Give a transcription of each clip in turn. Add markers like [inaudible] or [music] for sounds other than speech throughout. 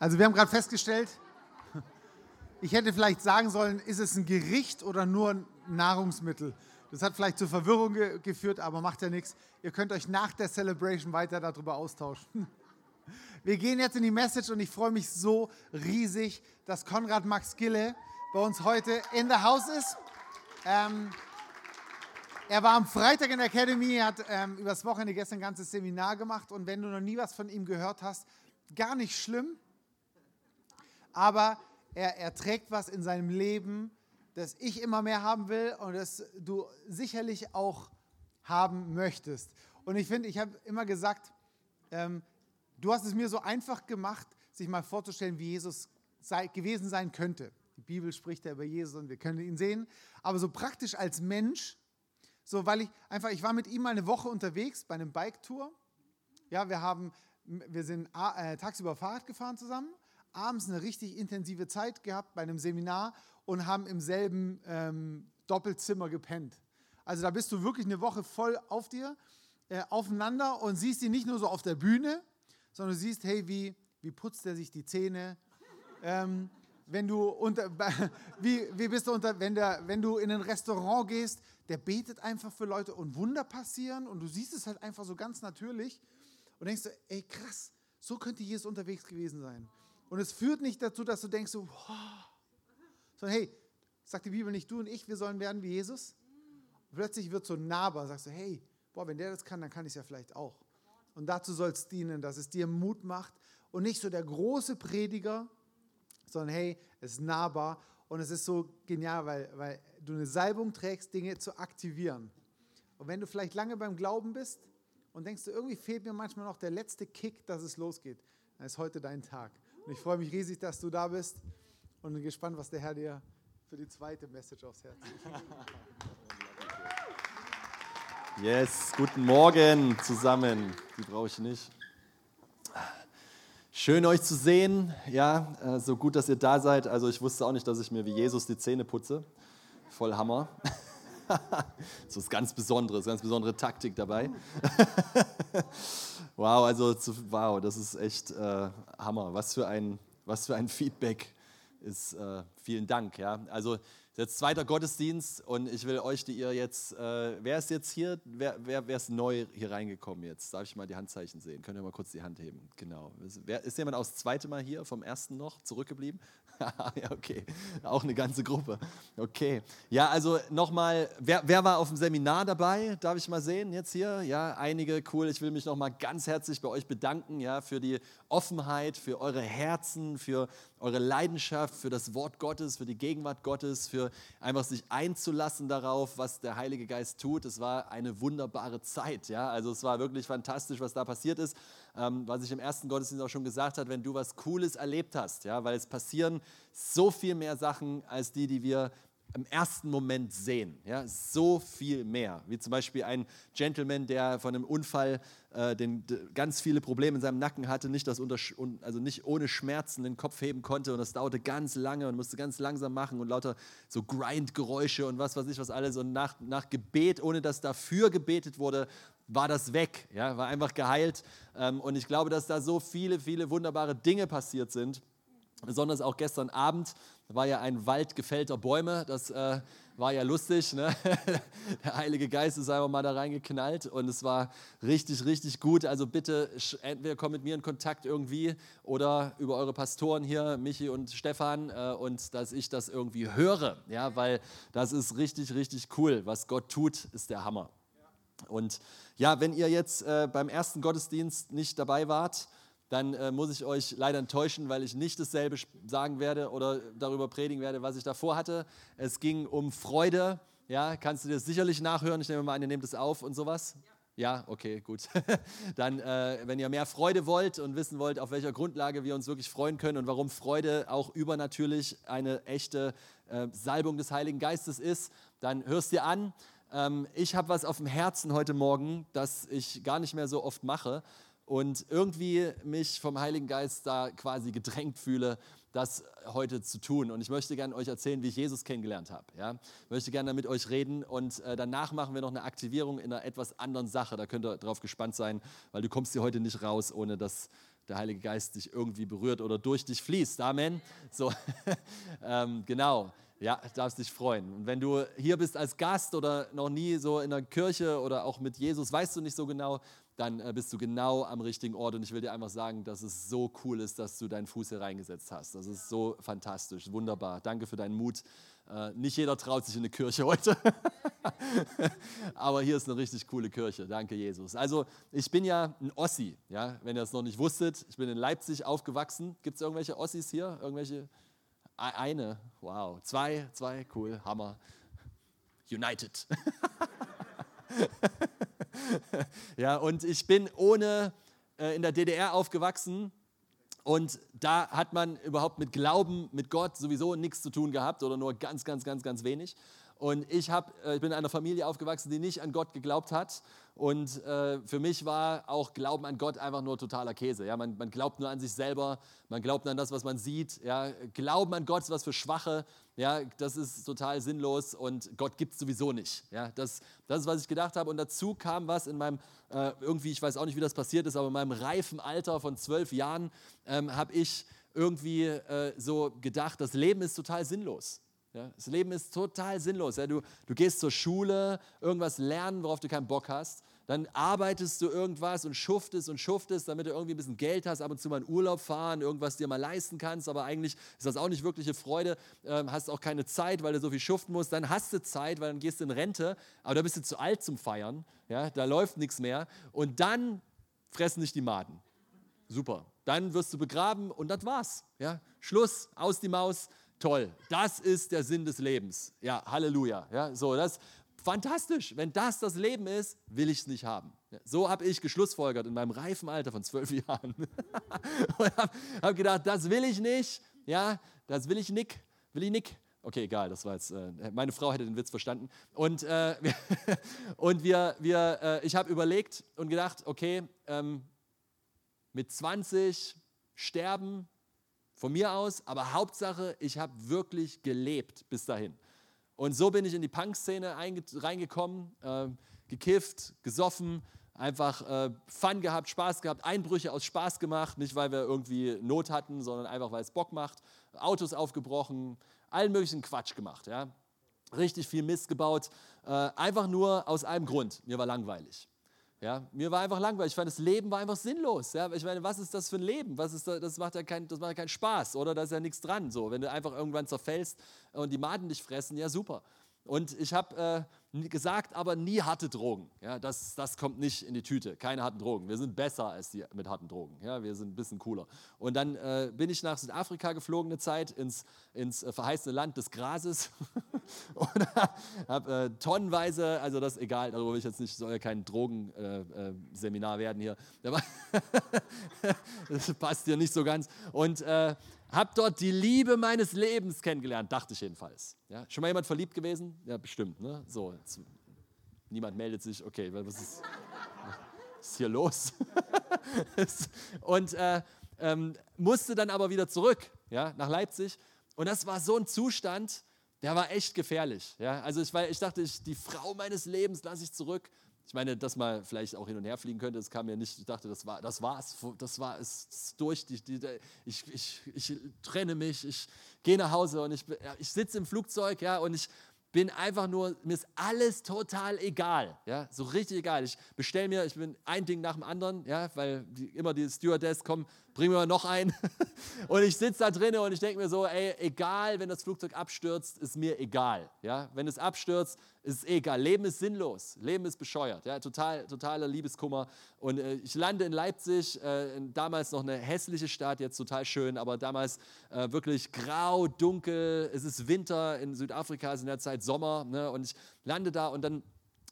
Also wir haben gerade festgestellt, ich hätte vielleicht sagen sollen, ist es ein Gericht oder nur ein Nahrungsmittel? Das hat vielleicht zur Verwirrung ge geführt, aber macht ja nichts. Ihr könnt euch nach der Celebration weiter darüber austauschen. [laughs] Wir gehen jetzt in die Message und ich freue mich so riesig, dass Konrad Max Gille bei uns heute in der Haus ist. Ähm, er war am Freitag in der Academy, hat ähm, übers Wochenende gestern ein ganzes Seminar gemacht und wenn du noch nie was von ihm gehört hast, gar nicht schlimm, aber er, er trägt was in seinem Leben, das ich immer mehr haben will und das du sicherlich auch haben möchtest. Und ich finde, ich habe immer gesagt, ähm, du hast es mir so einfach gemacht, sich mal vorzustellen, wie Jesus sei, gewesen sein könnte. Die Bibel spricht ja über Jesus und wir können ihn sehen. Aber so praktisch als Mensch, so weil ich einfach, ich war mit ihm mal eine Woche unterwegs bei einem Bike-Tour. Ja, wir haben, wir sind äh, tagsüber Fahrrad gefahren zusammen abends eine richtig intensive Zeit gehabt bei einem Seminar und haben im selben ähm, Doppelzimmer gepennt. Also da bist du wirklich eine Woche voll auf dir, äh, aufeinander und siehst ihn nicht nur so auf der Bühne, sondern du siehst, hey, wie, wie putzt er sich die Zähne? Ähm, wenn du unter, [laughs] wie, wie bist du unter, wenn, der, wenn du in ein Restaurant gehst, der betet einfach für Leute und Wunder passieren und du siehst es halt einfach so ganz natürlich und denkst du, ey krass, so könnte Jesus unterwegs gewesen sein. Und es führt nicht dazu, dass du denkst, so, wow. sondern hey, sagt die Bibel nicht, du und ich, wir sollen werden wie Jesus. Und plötzlich wird so nahbar, sagst du, hey, boah, wenn der das kann, dann kann ich es ja vielleicht auch. Und dazu soll es dienen, dass es dir Mut macht und nicht so der große Prediger, sondern hey, es ist nahbar und es ist so genial, weil, weil du eine Salbung trägst, Dinge zu aktivieren. Und wenn du vielleicht lange beim Glauben bist und denkst du, irgendwie fehlt mir manchmal noch der letzte Kick, dass es losgeht, dann ist heute dein Tag. Und ich freue mich riesig, dass du da bist und bin gespannt, was der Herr dir für die zweite Message aufs Herz legt. Yes, guten Morgen zusammen. Die brauche ich nicht. Schön euch zu sehen. Ja, äh, so gut, dass ihr da seid. Also ich wusste auch nicht, dass ich mir wie Jesus die Zähne putze. Voll Hammer. [laughs] so ist ganz Besonderes, ganz besondere Taktik dabei. [laughs] wow, also wow, das ist echt äh, Hammer. Was für ein, was für ein Feedback ist. Äh, vielen Dank. Ja, also jetzt zweiter Gottesdienst und ich will euch, die ihr jetzt, äh, wer ist jetzt hier, wer, wer, wer ist neu hier reingekommen jetzt? Darf ich mal die Handzeichen sehen? Könnt ihr mal kurz die Hand heben? Genau. Wer, ist jemand aus zweite Mal hier, vom ersten noch zurückgeblieben? [laughs] ja, okay. Auch eine ganze Gruppe. Okay. Ja, also nochmal, wer, wer war auf dem Seminar dabei? Darf ich mal sehen jetzt hier? Ja, einige, cool. Ich will mich nochmal ganz herzlich bei euch bedanken, ja, für die Offenheit, für eure Herzen, für eure Leidenschaft, für das Wort Gottes, für die Gegenwart Gottes, für einfach sich einzulassen darauf, was der Heilige Geist tut. Es war eine wunderbare Zeit, ja. Also es war wirklich fantastisch, was da passiert ist ähm, was ich im ersten Gottesdienst auch schon gesagt habe, wenn du was Cooles erlebt hast, ja, weil es passieren so viel mehr Sachen als die, die wir im ersten Moment sehen. Ja, so viel mehr. Wie zum Beispiel ein Gentleman, der von einem Unfall äh, den, ganz viele Probleme in seinem Nacken hatte, nicht, das unter, also nicht ohne Schmerzen den Kopf heben konnte und das dauerte ganz lange und musste ganz langsam machen und lauter so Grind-Geräusche und was weiß ich was alles. Und nach, nach Gebet, ohne dass dafür gebetet wurde, war das weg, ja, war einfach geheilt. Ähm, und ich glaube, dass da so viele, viele wunderbare Dinge passiert sind. Besonders auch gestern Abend war ja ein Wald gefällter Bäume. Das äh, war ja lustig. Ne? [laughs] Der Heilige Geist ist einfach mal da reingeknallt und es war richtig, richtig gut. Also bitte entweder kommt mit mir in Kontakt irgendwie oder über eure Pastoren hier, Michi und Stefan, äh, und dass ich das irgendwie höre. Ja, weil das ist richtig, richtig cool. Was Gott tut, ist der Hammer. Und ja, wenn ihr jetzt äh, beim ersten Gottesdienst nicht dabei wart, dann äh, muss ich euch leider enttäuschen, weil ich nicht dasselbe sagen werde oder darüber predigen werde, was ich davor hatte. Es ging um Freude. Ja, kannst du dir sicherlich nachhören. Ich nehme mal an, ihr nehmt es auf und sowas. Ja, okay, gut. [laughs] Dann, äh, wenn ihr mehr Freude wollt und wissen wollt, auf welcher Grundlage wir uns wirklich freuen können und warum Freude auch übernatürlich eine echte äh, Salbung des Heiligen Geistes ist, dann hörst dir an. Ähm, ich habe was auf dem Herzen heute Morgen, das ich gar nicht mehr so oft mache und irgendwie mich vom Heiligen Geist da quasi gedrängt fühle, das heute zu tun. Und ich möchte gerne euch erzählen, wie ich Jesus kennengelernt habe. Ja? Ich möchte gerne mit euch reden und äh, danach machen wir noch eine Aktivierung in einer etwas anderen Sache. Da könnt ihr drauf gespannt sein, weil du kommst hier heute nicht raus, ohne das der Heilige Geist dich irgendwie berührt oder durch dich fließt. Amen. So, [laughs] ähm, genau. Ja, darfst dich freuen. Und wenn du hier bist als Gast oder noch nie so in der Kirche oder auch mit Jesus, weißt du nicht so genau, dann äh, bist du genau am richtigen Ort. Und ich will dir einfach sagen, dass es so cool ist, dass du deinen Fuß hier reingesetzt hast. Das ist so fantastisch, wunderbar. Danke für deinen Mut. Äh, nicht jeder traut sich in eine Kirche [laughs] heute. [laughs] Aber hier ist eine richtig coole Kirche. Danke, Jesus. Also, ich bin ja ein Ossi, ja, wenn ihr es noch nicht wusstet. Ich bin in Leipzig aufgewachsen. Gibt es irgendwelche Ossis hier? Irgendwelche? Eine, wow. Zwei, zwei, cool, Hammer. United. [laughs] [laughs] ja, und ich bin ohne äh, in der DDR aufgewachsen und da hat man überhaupt mit Glauben, mit Gott sowieso nichts zu tun gehabt oder nur ganz, ganz, ganz, ganz wenig. Und ich, hab, äh, ich bin in einer Familie aufgewachsen, die nicht an Gott geglaubt hat. Und äh, für mich war auch Glauben an Gott einfach nur totaler Käse. Ja? Man, man, glaubt nur an sich selber, man glaubt an das, was man sieht. Ja? Glauben an Gott ist was für Schwache. Ja? Das ist total sinnlos und Gott gibt es sowieso nicht. Ja? Das, das ist, was ich gedacht habe. Und dazu kam was in meinem, äh, irgendwie, ich weiß auch nicht, wie das passiert ist, aber in meinem reifen Alter von zwölf Jahren ähm, habe ich irgendwie äh, so gedacht, das Leben ist total sinnlos. Ja, das Leben ist total sinnlos. Ja, du, du gehst zur Schule, irgendwas lernen, worauf du keinen Bock hast. Dann arbeitest du irgendwas und schuftest und schuftest, damit du irgendwie ein bisschen Geld hast, ab und zu mal in Urlaub fahren, irgendwas dir mal leisten kannst. Aber eigentlich ist das auch nicht wirkliche Freude. Ähm, hast auch keine Zeit, weil du so viel schuften musst. Dann hast du Zeit, weil dann gehst du in Rente. Aber da bist du zu alt zum Feiern. Ja, da läuft nichts mehr. Und dann fressen dich die Maden. Super. Dann wirst du begraben und das war's. Ja, Schluss, aus die Maus toll. Das ist der Sinn des Lebens. Ja, Halleluja. Ja, so, das fantastisch. Wenn das das Leben ist, will ich es nicht haben. So habe ich geschlussfolgert in meinem reifen Alter von zwölf [laughs] Jahren. und habe hab gedacht, das will ich nicht. Ja, das will ich nicht. Will ich nicht. Okay, egal, das war jetzt, äh, meine Frau hätte den Witz verstanden. Und, äh, [laughs] und wir, wir, äh, ich habe überlegt und gedacht, okay, ähm, mit 20 sterben von mir aus, aber Hauptsache, ich habe wirklich gelebt bis dahin. Und so bin ich in die Punk-Szene reingekommen, äh, gekifft, gesoffen, einfach äh, Fun gehabt, Spaß gehabt, Einbrüche aus Spaß gemacht, nicht weil wir irgendwie Not hatten, sondern einfach weil es Bock macht, Autos aufgebrochen, allen möglichen Quatsch gemacht, ja. Richtig viel Mist gebaut, äh, einfach nur aus einem Grund, mir war langweilig. Ja, mir war einfach langweilig. Ich fand, das Leben war einfach sinnlos. Ja, ich meine, was ist das für ein Leben? Was ist das, das, macht ja kein, macht ja keinen Spaß, oder? Da ist ja nichts dran. So, wenn du einfach irgendwann zerfällst und die Maden dich fressen, ja super. Und ich habe äh, gesagt, aber nie harte Drogen. Ja, das, das kommt nicht in die Tüte. Keine harten Drogen. Wir sind besser als die mit harten Drogen. Ja, wir sind ein bisschen cooler. Und dann äh, bin ich nach Südafrika geflogen eine Zeit ins, ins äh, verheißene Land des Grases. [laughs] und [laughs] habe äh, tonnenweise, also das ist egal, darüber will ich jetzt nicht, soll ja kein Drogenseminar äh, äh, werden hier. [laughs] das passt hier nicht so ganz. Und habe dort die Liebe meines Lebens kennengelernt, dachte ich jedenfalls. Ja, schon mal jemand verliebt gewesen? Ja, bestimmt. Ne? So, jetzt, niemand meldet sich. Okay, was ist, was ist hier los? [laughs] und äh, ähm, musste dann aber wieder zurück ja, nach Leipzig. Und das war so ein Zustand, der war echt gefährlich. Ja? Also ich, ich dachte, ich, die Frau meines Lebens lasse ich zurück. Ich meine, dass man vielleicht auch hin und her fliegen könnte, das kam mir nicht. Ich dachte, das war, das war's, das war es durch. Die, die, ich, ich, ich trenne mich, ich gehe nach Hause und ich, ich sitze im Flugzeug, ja, und ich bin einfach nur, mir ist alles total egal, ja, so richtig egal. Ich bestelle mir, ich bin ein Ding nach dem anderen, ja, weil die, immer die Stewardess kommen, bring mir noch ein. [laughs] und ich sitze da drinnen und ich denke mir so, ey, egal, wenn das Flugzeug abstürzt, ist mir egal, ja. Wenn es abstürzt, ist egal. Leben ist sinnlos, Leben ist bescheuert, ja, total, totaler Liebeskummer. Und äh, ich lande in Leipzig, äh, damals noch eine hässliche Stadt, jetzt total schön, aber damals äh, wirklich grau, dunkel. Es ist Winter in Südafrika, es ist in der Zeit Sommer, ne? und ich lande da und dann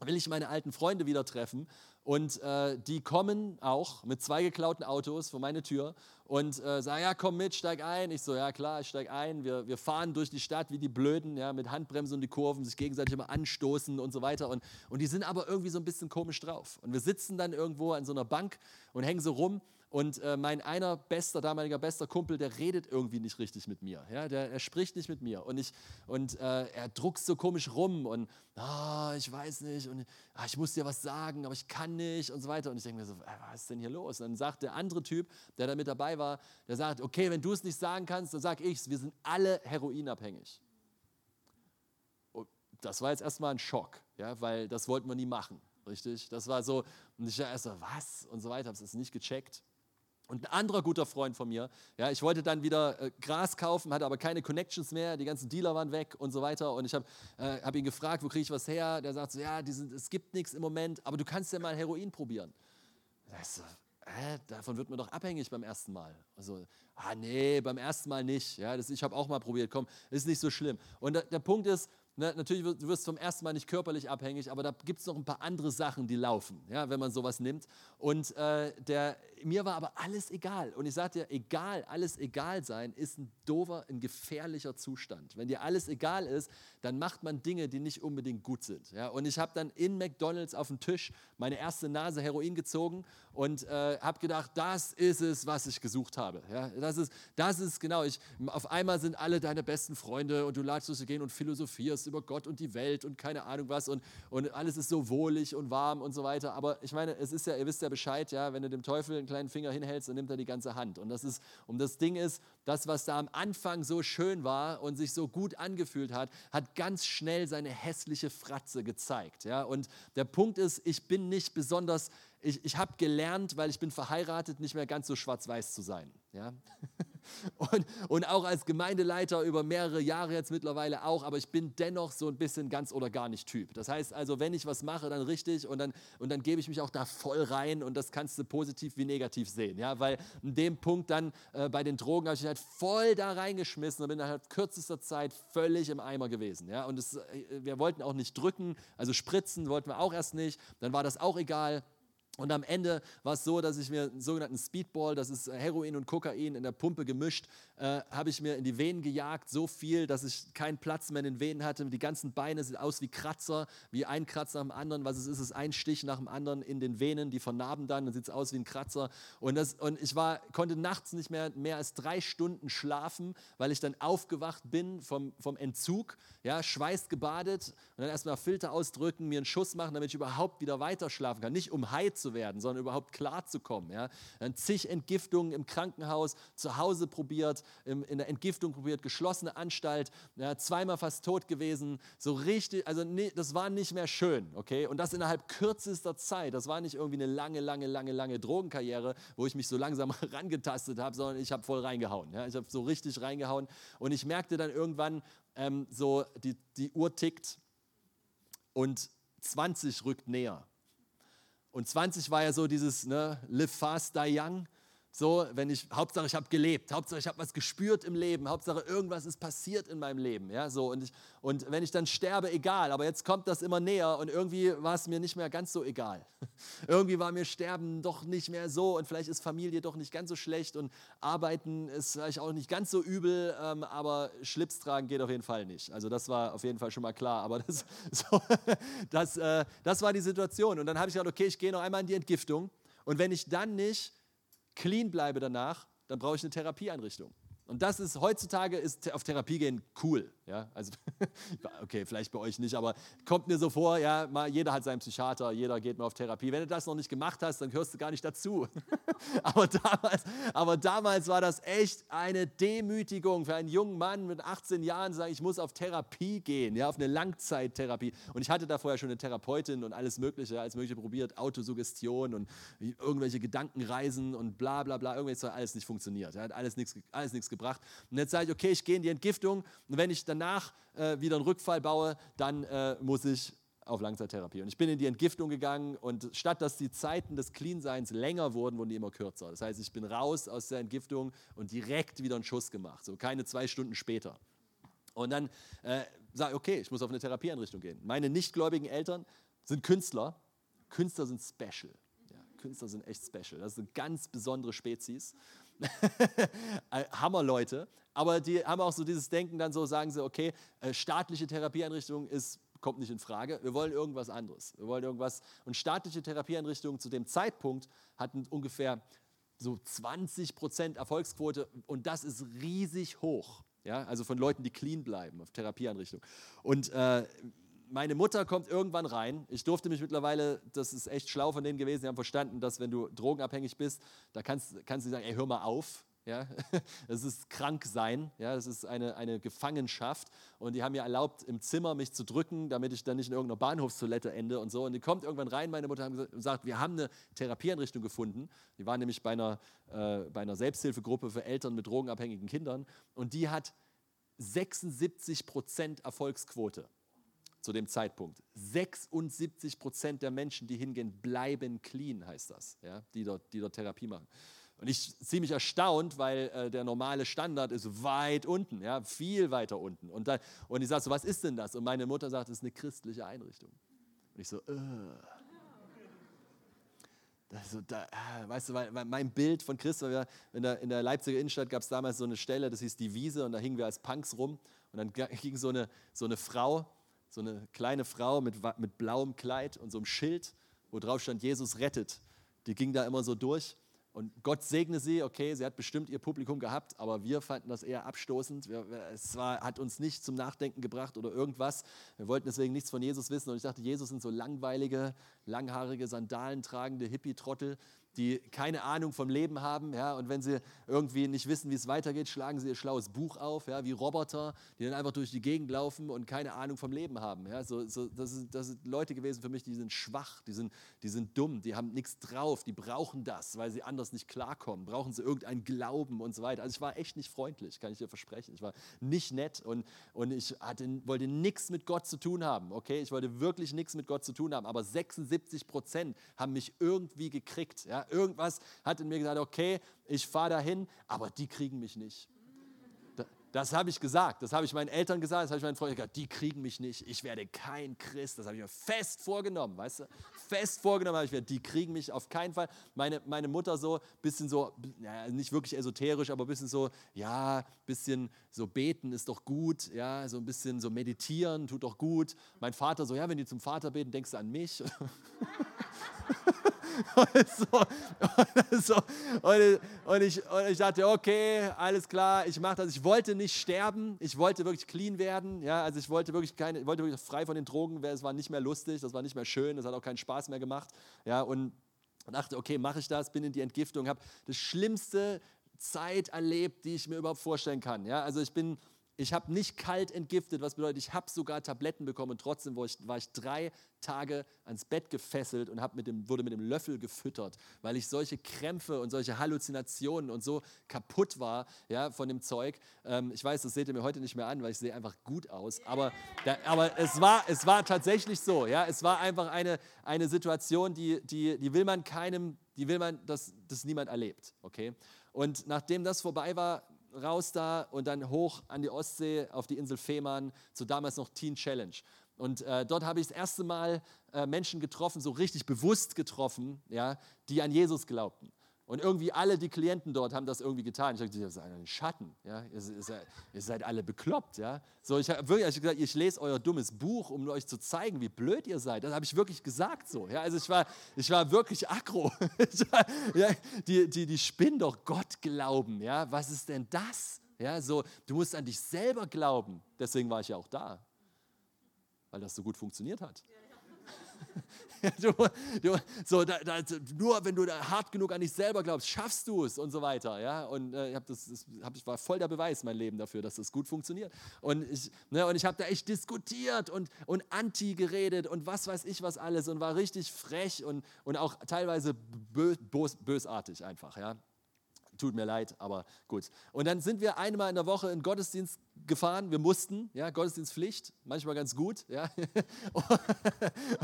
will ich meine alten Freunde wieder treffen und äh, die kommen auch mit zwei geklauten Autos vor meine Tür und äh, sagen, ja, komm mit, steig ein. Ich so, ja klar, ich steig ein. Wir, wir fahren durch die Stadt wie die Blöden, ja, mit Handbremse und die Kurven, sich gegenseitig immer anstoßen und so weiter. Und, und die sind aber irgendwie so ein bisschen komisch drauf. Und wir sitzen dann irgendwo an so einer Bank und hängen so rum und äh, mein einer bester, damaliger bester Kumpel, der redet irgendwie nicht richtig mit mir. Ja? Der, er spricht nicht mit mir. Und, ich, und äh, er druckst so komisch rum und oh, ich weiß nicht und ah, ich muss dir was sagen, aber ich kann nicht und so weiter. Und ich denke mir so, äh, was ist denn hier los? Und dann sagt der andere Typ, der da mit dabei war, der sagt, okay, wenn du es nicht sagen kannst, dann sag ich's. Wir sind alle heroinabhängig. Und das war jetzt erstmal ein Schock, ja, weil das wollten wir nie machen. Richtig? Das war so, und ich dachte erst so, was? Und so weiter, habe es nicht gecheckt. Und ein anderer guter Freund von mir, ja, ich wollte dann wieder äh, Gras kaufen, hatte aber keine Connections mehr, die ganzen Dealer waren weg und so weiter. Und ich habe äh, hab ihn gefragt, wo kriege ich was her? Der sagt so, ja, sind, es gibt nichts im Moment, aber du kannst ja mal Heroin probieren. So, äh, davon wird man doch abhängig beim ersten Mal. Also, ah nee, beim ersten Mal nicht. Ja, das, ich habe auch mal probiert, komm, ist nicht so schlimm. Und der, der Punkt ist, Ne, natürlich, du wirst vom ersten Mal nicht körperlich abhängig, aber da gibt es noch ein paar andere Sachen, die laufen, ja, wenn man sowas nimmt. Und äh, der, mir war aber alles egal. Und ich sage dir, egal, alles egal sein, ist ein dover, ein gefährlicher Zustand. Wenn dir alles egal ist, dann macht man Dinge, die nicht unbedingt gut sind. Ja. Und ich habe dann in McDonalds auf dem Tisch meine erste Nase Heroin gezogen und äh, habe gedacht, das ist es, was ich gesucht habe. Ja. Das, ist, das ist genau, ich, auf einmal sind alle deine besten Freunde und du ladest durch gehen und philosophierst über Gott und die Welt und keine Ahnung was und, und alles ist so wohlig und warm und so weiter. Aber ich meine, es ist ja, ihr wisst ja Bescheid, ja, wenn du dem Teufel einen kleinen Finger hinhältst, dann nimmt er die ganze Hand. Und das ist, und das Ding ist, das, was da am Anfang so schön war und sich so gut angefühlt hat, hat ganz schnell seine hässliche Fratze gezeigt. Ja? Und der Punkt ist, ich bin nicht besonders ich, ich habe gelernt, weil ich bin verheiratet, nicht mehr ganz so schwarz-weiß zu sein. Ja? [laughs] Und, und auch als Gemeindeleiter über mehrere Jahre jetzt mittlerweile auch, aber ich bin dennoch so ein bisschen ganz oder gar nicht Typ. Das heißt also, wenn ich was mache, dann richtig und dann, und dann gebe ich mich auch da voll rein und das kannst du positiv wie negativ sehen. Ja? Weil in dem Punkt dann äh, bei den Drogen habe ich halt voll da reingeschmissen und bin dann halt kürzester Zeit völlig im Eimer gewesen. Ja? Und es, äh, wir wollten auch nicht drücken, also spritzen wollten wir auch erst nicht, dann war das auch egal. Und am Ende war es so, dass ich mir einen sogenannten Speedball, das ist Heroin und Kokain in der Pumpe gemischt, äh, habe ich mir in die Venen gejagt, so viel, dass ich keinen Platz mehr in den Venen hatte. Die ganzen Beine sehen aus wie Kratzer, wie ein Kratzer nach dem anderen. Was es ist, ist ein Stich nach dem anderen in den Venen, die vernarben dann, dann sieht es aus wie ein Kratzer. Und, das, und ich war, konnte nachts nicht mehr mehr als drei Stunden schlafen, weil ich dann aufgewacht bin vom, vom Entzug, ja, schweißgebadet und dann erstmal Filter ausdrücken, mir einen Schuss machen, damit ich überhaupt wieder weiter schlafen kann. Nicht um high zu werden, sondern überhaupt klar zu kommen. Ja. Dann zig Entgiftungen im Krankenhaus, zu Hause probiert, im, in der Entgiftung probiert, geschlossene Anstalt, ja, zweimal fast tot gewesen, so richtig, also nee, das war nicht mehr schön, okay? Und das innerhalb kürzester Zeit, das war nicht irgendwie eine lange, lange, lange, lange Drogenkarriere, wo ich mich so langsam [laughs] rangetastet habe, sondern ich habe voll reingehauen, ja? ich habe so richtig reingehauen und ich merkte dann irgendwann, ähm, so die, die Uhr tickt und 20 rückt näher. Und 20 war ja so dieses ne, Live fast, die young. So, wenn ich, Hauptsache ich habe gelebt, Hauptsache ich habe was gespürt im Leben, Hauptsache irgendwas ist passiert in meinem Leben. Ja, so, und, ich, und wenn ich dann sterbe, egal, aber jetzt kommt das immer näher und irgendwie war es mir nicht mehr ganz so egal. [laughs] irgendwie war mir Sterben doch nicht mehr so und vielleicht ist Familie doch nicht ganz so schlecht und Arbeiten ist vielleicht auch nicht ganz so übel, ähm, aber Schlips tragen geht auf jeden Fall nicht. Also das war auf jeden Fall schon mal klar, aber [laughs] das, so, das, äh, das war die Situation. Und dann habe ich gesagt, okay, ich gehe noch einmal in die Entgiftung und wenn ich dann nicht clean bleibe danach, dann brauche ich eine Therapieeinrichtung. Und das ist heutzutage ist auf Therapie gehen cool. Ja, also [laughs] okay, vielleicht bei euch nicht, aber kommt mir so vor, ja, mal, jeder hat seinen Psychiater, jeder geht mal auf Therapie. Wenn du das noch nicht gemacht hast, dann gehörst du gar nicht dazu. [laughs] aber, damals, aber damals war das echt eine Demütigung für einen jungen Mann mit 18 Jahren, zu sagen, ich muss auf Therapie gehen, ja, auf eine Langzeittherapie. Und ich hatte da vorher schon eine Therapeutin und alles Mögliche, alles Mögliche probiert, Autosuggestion und irgendwelche Gedankenreisen und bla bla bla, irgendwelches hat alles nicht funktioniert. Ja, hat alles nichts alles gebracht. Und jetzt sage ich, okay, ich gehe in die Entgiftung und wenn ich danach äh, wieder einen Rückfall baue, dann äh, muss ich auf Langzeittherapie. Und ich bin in die Entgiftung gegangen und statt dass die Zeiten des Cleanseins länger wurden, wurden die immer kürzer. Das heißt, ich bin raus aus der Entgiftung und direkt wieder einen Schuss gemacht, so keine zwei Stunden später. Und dann äh, sage ich, okay, ich muss auf eine Therapieeinrichtung gehen. Meine nichtgläubigen Eltern sind Künstler. Künstler sind special. Ja, Künstler sind echt special. Das ist eine ganz besondere Spezies. [laughs] Äh, Hammerleute, aber die haben auch so dieses Denken, dann so sagen sie, okay, äh, staatliche Therapieeinrichtung ist, kommt nicht in Frage, wir wollen irgendwas anderes. Wir wollen irgendwas. Und staatliche Therapieeinrichtungen zu dem Zeitpunkt hatten ungefähr so 20 Prozent Erfolgsquote und das ist riesig hoch. Ja, also von Leuten, die clean bleiben auf Therapieeinrichtung. Und äh, meine Mutter kommt irgendwann rein. Ich durfte mich mittlerweile, das ist echt schlau von denen gewesen, die haben verstanden, dass wenn du drogenabhängig bist, da kannst, kannst du sagen, ey, hör mal auf. Ja, [laughs] das ist krank sein, ja, das ist eine, eine Gefangenschaft. Und die haben mir erlaubt, im Zimmer mich zu drücken, damit ich dann nicht in irgendeiner Bahnhofstoilette ende und so. Und die kommt irgendwann rein, meine Mutter hat gesagt, wir haben eine Therapieeinrichtung gefunden. Die war nämlich bei einer, äh, bei einer Selbsthilfegruppe für Eltern mit drogenabhängigen Kindern. Und die hat 76 Prozent Erfolgsquote zu dem Zeitpunkt. 76 Prozent der Menschen, die hingehen, bleiben clean, heißt das, ja, die, dort, die dort Therapie machen. Und ich ziemlich erstaunt, weil äh, der normale Standard ist weit unten, ja, viel weiter unten. Und, da, und ich sage so, was ist denn das? Und meine Mutter sagt, es ist eine christliche Einrichtung. Und ich so, äh. So, da, äh, weißt du, mein Bild von Christus, in der, in der Leipziger Innenstadt gab es damals so eine Stelle, das hieß die Wiese, und da hingen wir als Punks rum. Und dann ging so eine, so eine Frau, so eine kleine Frau mit, mit blauem Kleid und so einem Schild, wo drauf stand, Jesus rettet. Die ging da immer so durch. Und Gott segne sie, okay, sie hat bestimmt ihr Publikum gehabt, aber wir fanden das eher abstoßend. Es war, hat uns nicht zum Nachdenken gebracht oder irgendwas. Wir wollten deswegen nichts von Jesus wissen. Und ich dachte, Jesus sind so langweilige, langhaarige, Sandalen tragende Hippie-Trottel, die keine Ahnung vom Leben haben. Ja, und wenn sie irgendwie nicht wissen, wie es weitergeht, schlagen sie ihr schlaues Buch auf, ja, wie Roboter, die dann einfach durch die Gegend laufen und keine Ahnung vom Leben haben. Ja, so, so, das, ist, das sind Leute gewesen für mich, die sind schwach, die sind, die sind dumm, die haben nichts drauf, die brauchen das, weil sie anders nicht klarkommen, brauchen sie irgendeinen Glauben und so weiter. Also ich war echt nicht freundlich, kann ich dir versprechen. Ich war nicht nett und, und ich hatte, wollte nichts mit Gott zu tun haben. Okay, ich wollte wirklich nichts mit Gott zu tun haben, aber 76 Prozent haben mich irgendwie gekriegt. Ja, irgendwas hat in mir gesagt, okay, ich fahre dahin, aber die kriegen mich nicht. Das habe ich gesagt, das habe ich meinen Eltern gesagt, das habe ich meinen Freunden gesagt, die kriegen mich nicht, ich werde kein Christ, das habe ich mir fest vorgenommen, weißt du, fest vorgenommen habe ich mir, die kriegen mich auf keinen Fall. Meine, meine Mutter so, bisschen so, ja, nicht wirklich esoterisch, aber bisschen so, ja, bisschen so beten ist doch gut, ja, so ein bisschen so meditieren tut doch gut. Mein Vater so, ja, wenn die zum Vater beten, denkst du an mich. [laughs] und, so, und, so, und, ich, und ich dachte, okay, alles klar, ich mache das. Ich wollte nicht sterben, ich wollte wirklich clean werden. Ja, also ich wollte wirklich, keine, wollte wirklich frei von den Drogen. Es war nicht mehr lustig, das war nicht mehr schön, das hat auch keinen Spaß mehr gemacht. Ja, und dachte, okay, mache ich das, bin in die Entgiftung, habe das schlimmste Zeit erlebt, die ich mir überhaupt vorstellen kann. Ja, also ich bin ich habe nicht kalt entgiftet, was bedeutet, ich habe sogar Tabletten bekommen und trotzdem war ich, war ich drei Tage ans Bett gefesselt und mit dem, wurde mit dem Löffel gefüttert, weil ich solche Krämpfe und solche Halluzinationen und so kaputt war ja, von dem Zeug. Ähm, ich weiß, das seht ihr mir heute nicht mehr an, weil ich sehe einfach gut aus, aber, da, aber es, war, es war tatsächlich so. Ja? Es war einfach eine, eine Situation, die, die, die will man keinem, die will man, dass das niemand erlebt. Okay? Und nachdem das vorbei war, raus da und dann hoch an die Ostsee auf die Insel Fehmarn zu damals noch Teen Challenge. Und äh, dort habe ich das erste Mal äh, Menschen getroffen, so richtig bewusst getroffen, ja, die an Jesus glaubten. Und irgendwie alle die Klienten dort haben das irgendwie getan. Ich habe gesagt, ihr seid ein Schatten, ja? ihr, seid, ihr seid alle bekloppt. Ja? So, ich habe wirklich ich hab gesagt, ich lese euer dummes Buch, um euch zu zeigen, wie blöd ihr seid. Das habe ich wirklich gesagt so. Ja? Also ich war, ich war wirklich aggro. [laughs] ja, die, die, die spinnen doch Gott glauben. Ja? Was ist denn das? Ja, so, du musst an dich selber glauben. Deswegen war ich ja auch da, weil das so gut funktioniert hat. [laughs] du, du, so, da, da, nur wenn du hart genug an dich selber glaubst, schaffst du es und so weiter. Ja? Und äh, ich, das, das hab, war voll der Beweis, mein Leben dafür, dass das gut funktioniert. Und ich, ne, ich habe da echt diskutiert und, und anti geredet und was weiß ich was alles und war richtig frech und, und auch teilweise bös, bösartig einfach. Ja? Tut mir leid, aber gut. Und dann sind wir einmal in der Woche in Gottesdienst gefahren. Wir mussten, ja, Gottesdienstpflicht, manchmal ganz gut, ja. [laughs]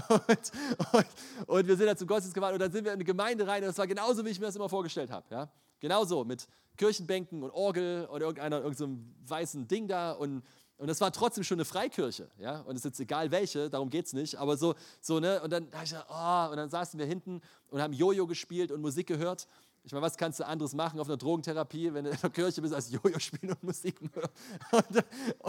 Und, und, und, wir sind dann zum Gottesdienst gefahren und dann sind wir in eine Gemeinde rein und das war genauso, wie ich mir das immer vorgestellt habe, ja. Genauso mit Kirchenbänken und Orgel oder irgendeiner, irgendeinem weißen Ding da und und das war trotzdem schon eine Freikirche, ja. Und es ist jetzt egal welche, darum geht es nicht. Aber so, so, ne, und dann, oh, und dann saßen wir hinten und haben Jojo gespielt und Musik gehört. Ich meine, was kannst du anderes machen auf einer Drogentherapie, wenn du in der Kirche bist, als Jojo spielen und Musik hören? Und,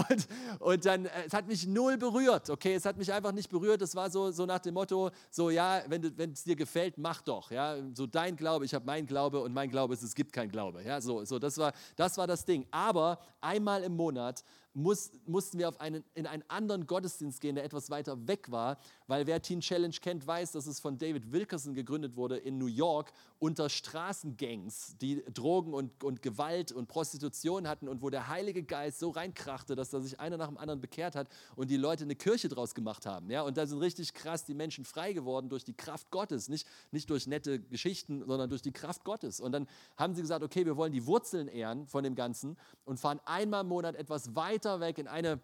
und, und, dann, äh, es hat mich null berührt, okay? Es hat mich einfach nicht berührt. Es war so, so nach dem Motto, so ja, wenn, es dir gefällt, mach doch, ja? So dein Glaube, ich habe mein Glaube und mein Glaube ist, es gibt keinen Glaube, ja? So, so das, war, das war das Ding. Aber einmal im Monat muss, mussten wir auf einen, in einen anderen Gottesdienst gehen, der etwas weiter weg war, weil wer Teen Challenge kennt, weiß, dass es von David Wilkerson gegründet wurde in New York unter Straßengangs, die Drogen und, und Gewalt und Prostitution hatten und wo der Heilige Geist so reinkrachte, dass da sich einer nach dem anderen bekehrt hat und die Leute eine Kirche draus gemacht haben. Ja? Und da sind richtig krass die Menschen frei geworden durch die Kraft Gottes, nicht, nicht durch nette Geschichten, sondern durch die Kraft Gottes. Und dann haben sie gesagt, okay, wir wollen die Wurzeln ehren von dem Ganzen und fahren einmal im Monat etwas weiter weg in eine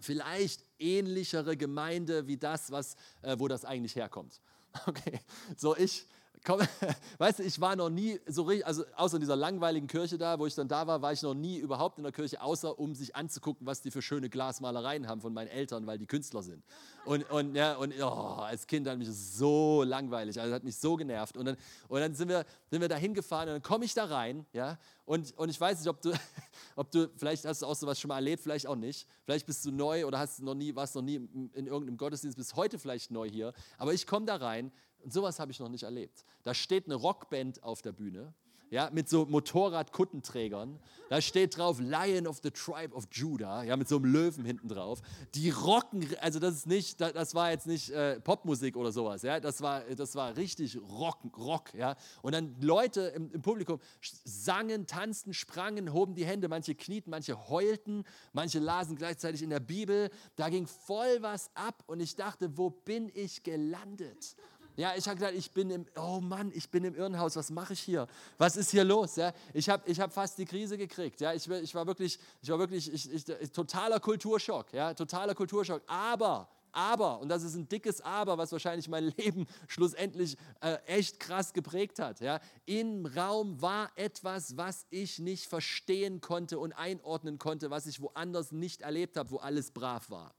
vielleicht ähnlichere Gemeinde wie das, was, äh, wo das eigentlich herkommt. [laughs] Okay, so ich, komm, [laughs] weißt du, ich war noch nie so richtig, also außer in dieser langweiligen Kirche da, wo ich dann da war, war ich noch nie überhaupt in der Kirche, außer um sich anzugucken, was die für schöne Glasmalereien haben von meinen Eltern, weil die Künstler sind. Und, und, ja, und oh, als Kind hat mich so langweilig, also hat mich so genervt. Und dann, und dann sind, wir, sind wir da hingefahren und dann komme ich da rein, ja, und, und ich weiß nicht, ob du, [laughs] ob du, vielleicht hast du auch sowas schon mal erlebt, vielleicht auch nicht. Vielleicht bist du neu oder hast noch nie, warst noch nie in irgendeinem Gottesdienst, bist heute vielleicht neu hier. Aber ich komme da rein und sowas habe ich noch nicht erlebt. Da steht eine Rockband auf der Bühne ja, mit so Motorradkuttenträgern. Da steht drauf Lion of the Tribe of Judah, ja, mit so einem Löwen hinten drauf. Die rocken, also das ist nicht, das war jetzt nicht äh, Popmusik oder sowas, ja, das war, das war richtig Rock, Rock, ja. Und dann Leute im, im Publikum sangen, tanzten, sprangen, hoben die Hände, manche knieten, manche heulten, manche lasen gleichzeitig in der Bibel. Da ging voll was ab und ich dachte, wo bin ich gelandet? Ja, ich habe gedacht, ich bin im, oh Mann, ich bin im Irrenhaus, was mache ich hier? Was ist hier los? Ja, ich habe ich hab fast die Krise gekriegt. Ja, ich, ich war wirklich, ich war wirklich ich, ich, totaler Kulturschock. Ja, totaler Kulturschock. Aber, aber, und das ist ein dickes Aber, was wahrscheinlich mein [laughs] Leben schlussendlich äh, echt krass geprägt hat. Ja, Im Raum war etwas, was ich nicht verstehen konnte und einordnen konnte, was ich woanders nicht erlebt habe, wo alles brav war.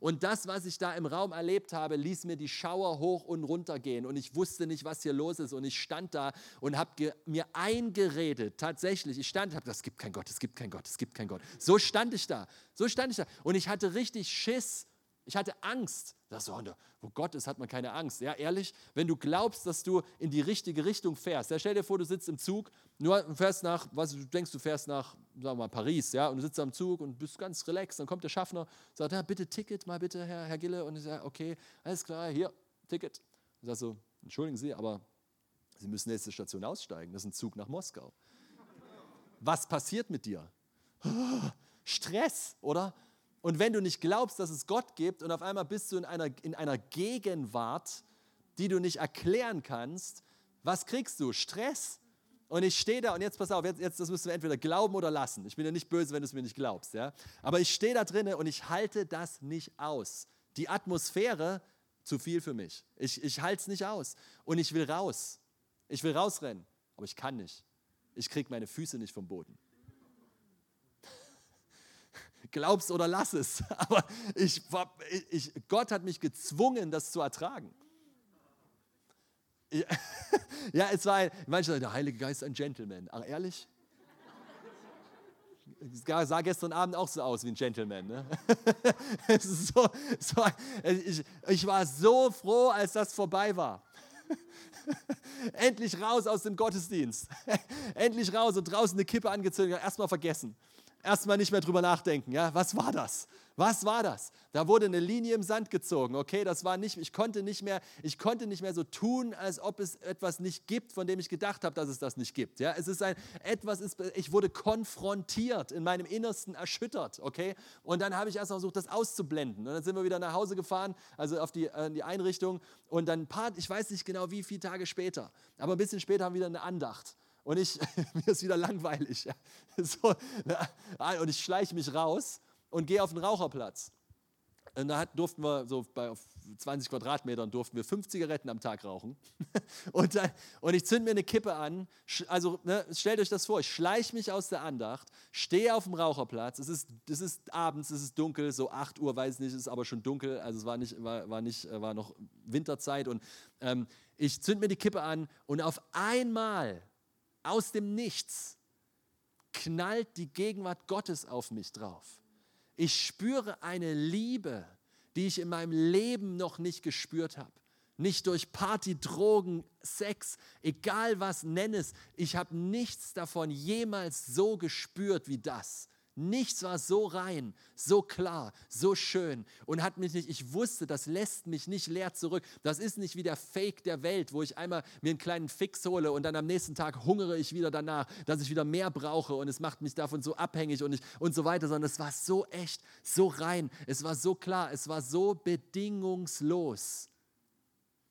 Und das, was ich da im Raum erlebt habe, ließ mir die Schauer hoch und runter gehen. Und ich wusste nicht, was hier los ist. Und ich stand da und habe mir eingeredet, tatsächlich, ich stand, habe gesagt, es gibt kein Gott, es gibt kein Gott, es gibt kein Gott. So stand ich da, so stand ich da. Und ich hatte richtig Schiss ich hatte Angst. Das so, wo Gott ist, hat man keine Angst. Ja, ehrlich, wenn du glaubst, dass du in die richtige Richtung fährst, ja, stell dir vor, du sitzt im Zug, nur fährst nach, was du denkst, du fährst nach, sagen wir mal, Paris, ja, und du sitzt am Zug und bist ganz relaxed, dann kommt der Schaffner, sagt, ja, bitte Ticket mal bitte, Herr, Herr Gille, und ich sage, okay, alles klar, hier, Ticket. Ich sage so, entschuldigen Sie, aber Sie müssen nächste Station aussteigen, das ist ein Zug nach Moskau. Was passiert mit dir? [gasps] Stress, oder? Und wenn du nicht glaubst, dass es Gott gibt und auf einmal bist du in einer, in einer Gegenwart, die du nicht erklären kannst, was kriegst du? Stress. Und ich stehe da und jetzt pass auf, jetzt, jetzt das müssen wir entweder glauben oder lassen. Ich bin ja nicht böse, wenn du es mir nicht glaubst. Ja? Aber ich stehe da drinnen und ich halte das nicht aus. Die Atmosphäre, zu viel für mich. Ich, ich halte es nicht aus. Und ich will raus. Ich will rausrennen, aber ich kann nicht. Ich kriege meine Füße nicht vom Boden glaub's oder lass es. [laughs] Aber ich, ich, Gott hat mich gezwungen, das zu ertragen. Ja, [laughs] es war manche sagen, der Heilige Geist ist ein Gentleman. Ach, ehrlich? Es sah gestern Abend auch so aus wie ein Gentleman. Ne? [laughs] so, so, ich, ich war so froh, als das vorbei war. Endlich raus aus dem Gottesdienst. Endlich raus und draußen eine Kippe angezündet. Erstmal vergessen erstmal nicht mehr drüber nachdenken. Ja, was war das? Was war das? Da wurde eine Linie im Sand gezogen. Okay, das war nicht, ich konnte nicht mehr, ich konnte nicht mehr so tun, als ob es etwas nicht gibt, von dem ich gedacht habe, dass es das nicht gibt. Ja, es ist ein, etwas ist, ich wurde konfrontiert, in meinem Innersten erschüttert. Okay, und dann habe ich erst versucht, das auszublenden. Und dann sind wir wieder nach Hause gefahren, also auf die, äh, die Einrichtung. Und dann ein paar, ich weiß nicht genau, wie viele Tage später, aber ein bisschen später haben wir wieder eine Andacht und ich, [laughs] mir ist wieder langweilig. [laughs] Ja. So, und ich schleiche mich raus und gehe auf den Raucherplatz. Und da durften wir so bei 20 Quadratmetern durften wir fünf Zigaretten am Tag rauchen. [laughs] Und, dann, und ich zünde mir eine Kippe an. Also ne, stellt euch das vor, ich schleiche mich aus der Andacht, stehe auf dem Raucherplatz. Es ist, es ist abends, es ist dunkel, so 8 Uhr, weiß nicht, es ist aber schon dunkel. Also es war, nicht, war, war, nicht, war noch Winterzeit. Und ähm, ich zünde mir die Kippe an und auf einmal aus dem Nichts knallt die Gegenwart Gottes auf mich drauf. Ich spüre eine Liebe, die ich in meinem Leben noch nicht gespürt habe. Nicht durch Party, Drogen, Sex, egal was nenn es. Ich habe nichts davon jemals so gespürt wie das. Nichts war so rein, so klar, so schön und hat mich nicht, ich wusste, das lässt mich nicht leer zurück. Das ist nicht wie der Fake der Welt, wo ich einmal mir einen kleinen Fix hole und dann am nächsten Tag hungere ich wieder danach, dass ich wieder mehr brauche und es macht mich davon so abhängig und, ich, und so weiter, sondern es war so echt, so rein, es war so klar, es war so bedingungslos.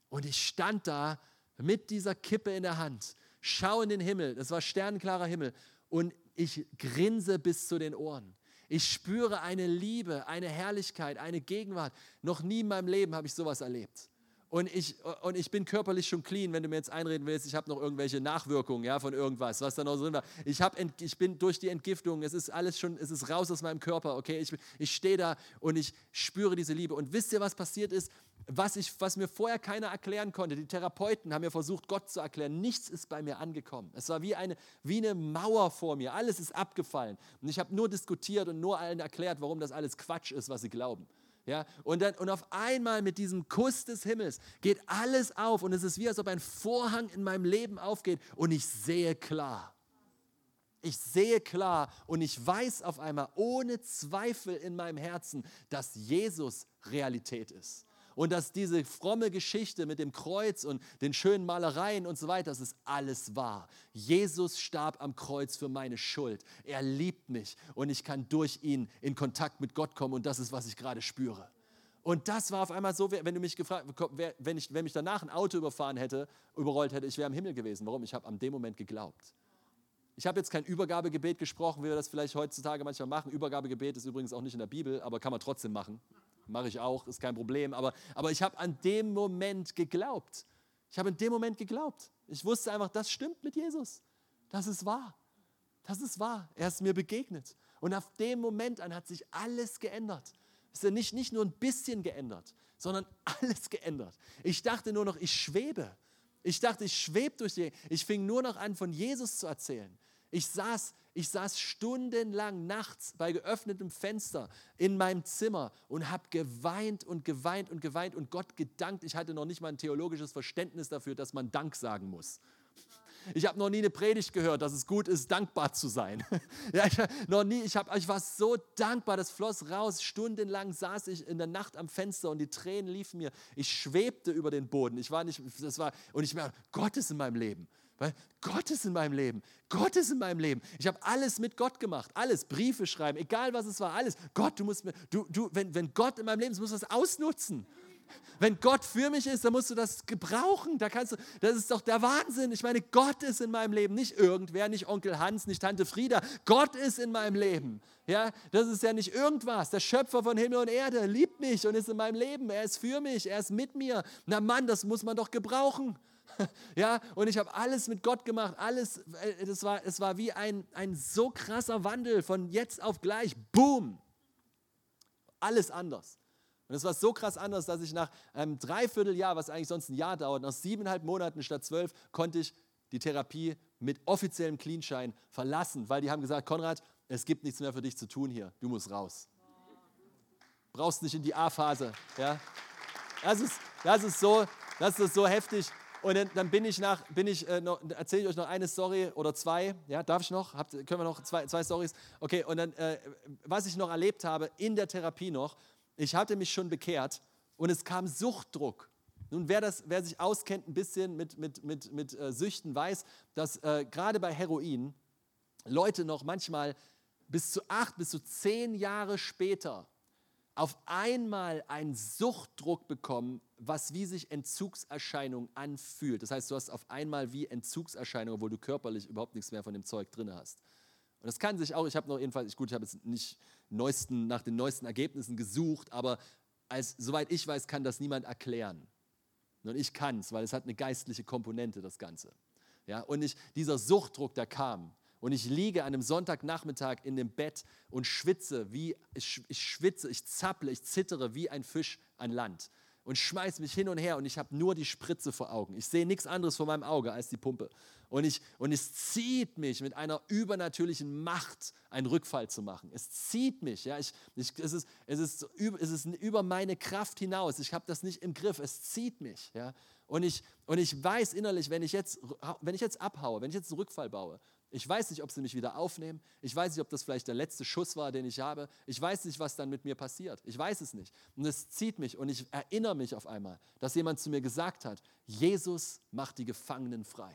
Und ich stand da mit dieser Kippe in der Hand, schaue in den Himmel, es war sternklarer Himmel und ich grinse bis zu den Ohren. Ich spüre eine Liebe, eine Herrlichkeit, eine Gegenwart. Noch nie in meinem Leben habe ich sowas erlebt. Und ich, und ich bin körperlich schon clean, wenn du mir jetzt einreden willst, ich habe noch irgendwelche Nachwirkungen ja, von irgendwas, was da noch drin war. Ich, hab, ich bin durch die Entgiftung, es ist alles schon, es ist raus aus meinem Körper, okay? Ich, ich stehe da und ich spüre diese Liebe. Und wisst ihr, was passiert ist? was, ich, was mir vorher keiner erklären konnte. Die Therapeuten haben mir versucht, Gott zu erklären. Nichts ist bei mir angekommen. Es war wie eine, wie eine Mauer vor mir. Alles ist abgefallen. Und ich habe nur diskutiert und nur allen erklärt, warum das alles Quatsch ist, was sie glauben. Ja, und, dann, und auf einmal mit diesem Kuss des Himmels geht alles auf und es ist wie, als ob ein Vorhang in meinem Leben aufgeht und ich sehe klar. Ich sehe klar und ich weiß auf einmal ohne Zweifel in meinem Herzen, dass Jesus Realität ist und dass diese fromme Geschichte mit dem Kreuz und den schönen Malereien und so weiter, das ist alles wahr. Jesus starb am Kreuz für meine Schuld. Er liebt mich und ich kann durch ihn in Kontakt mit Gott kommen und das ist, was ich gerade spüre. Und das war auf einmal so, wenn du mich gefragt, wenn, ich, wenn mich danach ein Auto überfahren hätte, überrollt hätte, ich wäre im Himmel gewesen. Warum? Ich habe an dem Moment geglaubt. Ich habe jetzt kein Übergabegebet gesprochen, wie wir das vielleicht heutzutage manchmal machen. Übergabegebet ist übrigens auch nicht in der Bibel, aber kann man trotzdem machen. Mache ich auch, ist kein Problem. Aber, aber ich habe an dem Moment geglaubt. Ich habe in dem Moment geglaubt. Ich wusste einfach, das stimmt mit Jesus. Das ist wahr. Das ist wahr. Er ist mir begegnet. Und auf dem Moment an hat sich alles geändert. Es ist ja nicht, nicht nur ein bisschen geändert, sondern alles geändert. Ich dachte nur noch, ich schwebe. Ich dachte, ich schwebe durch die. Ich fing nur noch an, von Jesus zu erzählen. Ich saß, ich saß stundenlang nachts bei geöffnetem Fenster in meinem Zimmer und habe geweint und geweint und geweint und Gott gedankt. Ich hatte noch nicht mal ein theologisches Verständnis dafür, dass man Dank sagen muss. Ich habe noch nie eine Predigt gehört, dass es gut ist, dankbar zu sein. [laughs] ja, ich, noch nie, ich, hab, ich war so dankbar, das floss raus. Stundenlang saß ich in der Nacht am Fenster und die Tränen liefen mir. Ich schwebte über den Boden. Ich war nicht, das war, und ich merke, Gott ist in meinem Leben. Weil Gott ist in meinem Leben. Gott ist in meinem Leben. Ich habe alles mit Gott gemacht. Alles. Briefe schreiben, egal was es war, alles. Gott, du musst mir, du, du, wenn, wenn Gott in meinem Leben ist, musst du das ausnutzen. Wenn Gott für mich ist, dann musst du das gebrauchen. Da kannst du, das ist doch der Wahnsinn. Ich meine, Gott ist in meinem Leben, nicht irgendwer, nicht Onkel Hans, nicht Tante Frieda. Gott ist in meinem Leben. Ja, das ist ja nicht irgendwas. Der Schöpfer von Himmel und Erde liebt mich und ist in meinem Leben. Er ist für mich, er ist mit mir. Na Mann, das muss man doch gebrauchen. [laughs] Ja, und ich habe alles mit Gott gemacht, alles, äh, das war, es war wie ein, ein so krasser Wandel von jetzt auf gleich, boom, alles anders. Und es war so krass anders, dass ich nach einem Dreivierteljahr, was eigentlich sonst ein Jahr dauert, nach siebeneinhalb Monaten statt zwölf, konnte ich die Therapie mit offiziellem Cleanschein verlassen, weil die haben gesagt, Konrad, es gibt nichts mehr für dich zu tun hier, du musst raus. Brauchst nicht in die A-Phase. Ja? Das, ist, das, ist so, das ist so heftig. Und dann, dann bin ich nach, bin ich, äh, erzähle ich euch noch eine Story oder zwei. Ja, darf ich noch? Habt, können wir noch zwei, zwei Stories? Okay, und dann, äh, was ich noch erlebt habe in der Therapie noch, ich hatte mich schon bekehrt und es kam Suchtdruck. Nun, wer, das, wer sich auskennt ein bisschen mit, mit, mit, mit äh, Süchten, weiß, dass äh, gerade bei Heroin Leute noch manchmal bis zu acht, bis zu zehn Jahre später auf einmal einen Suchtdruck bekommen, was wie sich Entzugserscheinung anfühlt. Das heißt, du hast auf einmal wie Entzugserscheinungen, obwohl du körperlich überhaupt nichts mehr von dem Zeug drin hast. Und das kann sich auch, ich habe noch jedenfalls, gut, ich habe jetzt nicht neuesten, nach den neuesten Ergebnissen gesucht, aber als, soweit ich weiß, kann das niemand erklären. Und ich kann es, weil es hat eine geistliche Komponente, das Ganze. Ja, und ich, dieser Suchtdruck, der kam, und ich liege an einem Sonntagnachmittag in dem Bett und schwitze, wie ich, ich schwitze, ich zapple, ich zittere wie ein Fisch an Land. Und schmeiße mich hin und her und ich habe nur die Spritze vor Augen. Ich sehe nichts anderes vor meinem Auge als die Pumpe. Und, ich, und es zieht mich mit einer übernatürlichen Macht, einen Rückfall zu machen. Es zieht mich. Ja? Ich, ich, es, ist, es, ist, es ist über meine Kraft hinaus. Ich habe das nicht im Griff. Es zieht mich. Ja? Und, ich, und ich weiß innerlich, wenn ich, jetzt, wenn ich jetzt abhaue, wenn ich jetzt einen Rückfall baue, ich weiß nicht, ob sie mich wieder aufnehmen. Ich weiß nicht, ob das vielleicht der letzte Schuss war, den ich habe. Ich weiß nicht, was dann mit mir passiert. Ich weiß es nicht. Und es zieht mich und ich erinnere mich auf einmal, dass jemand zu mir gesagt hat, Jesus macht die Gefangenen frei.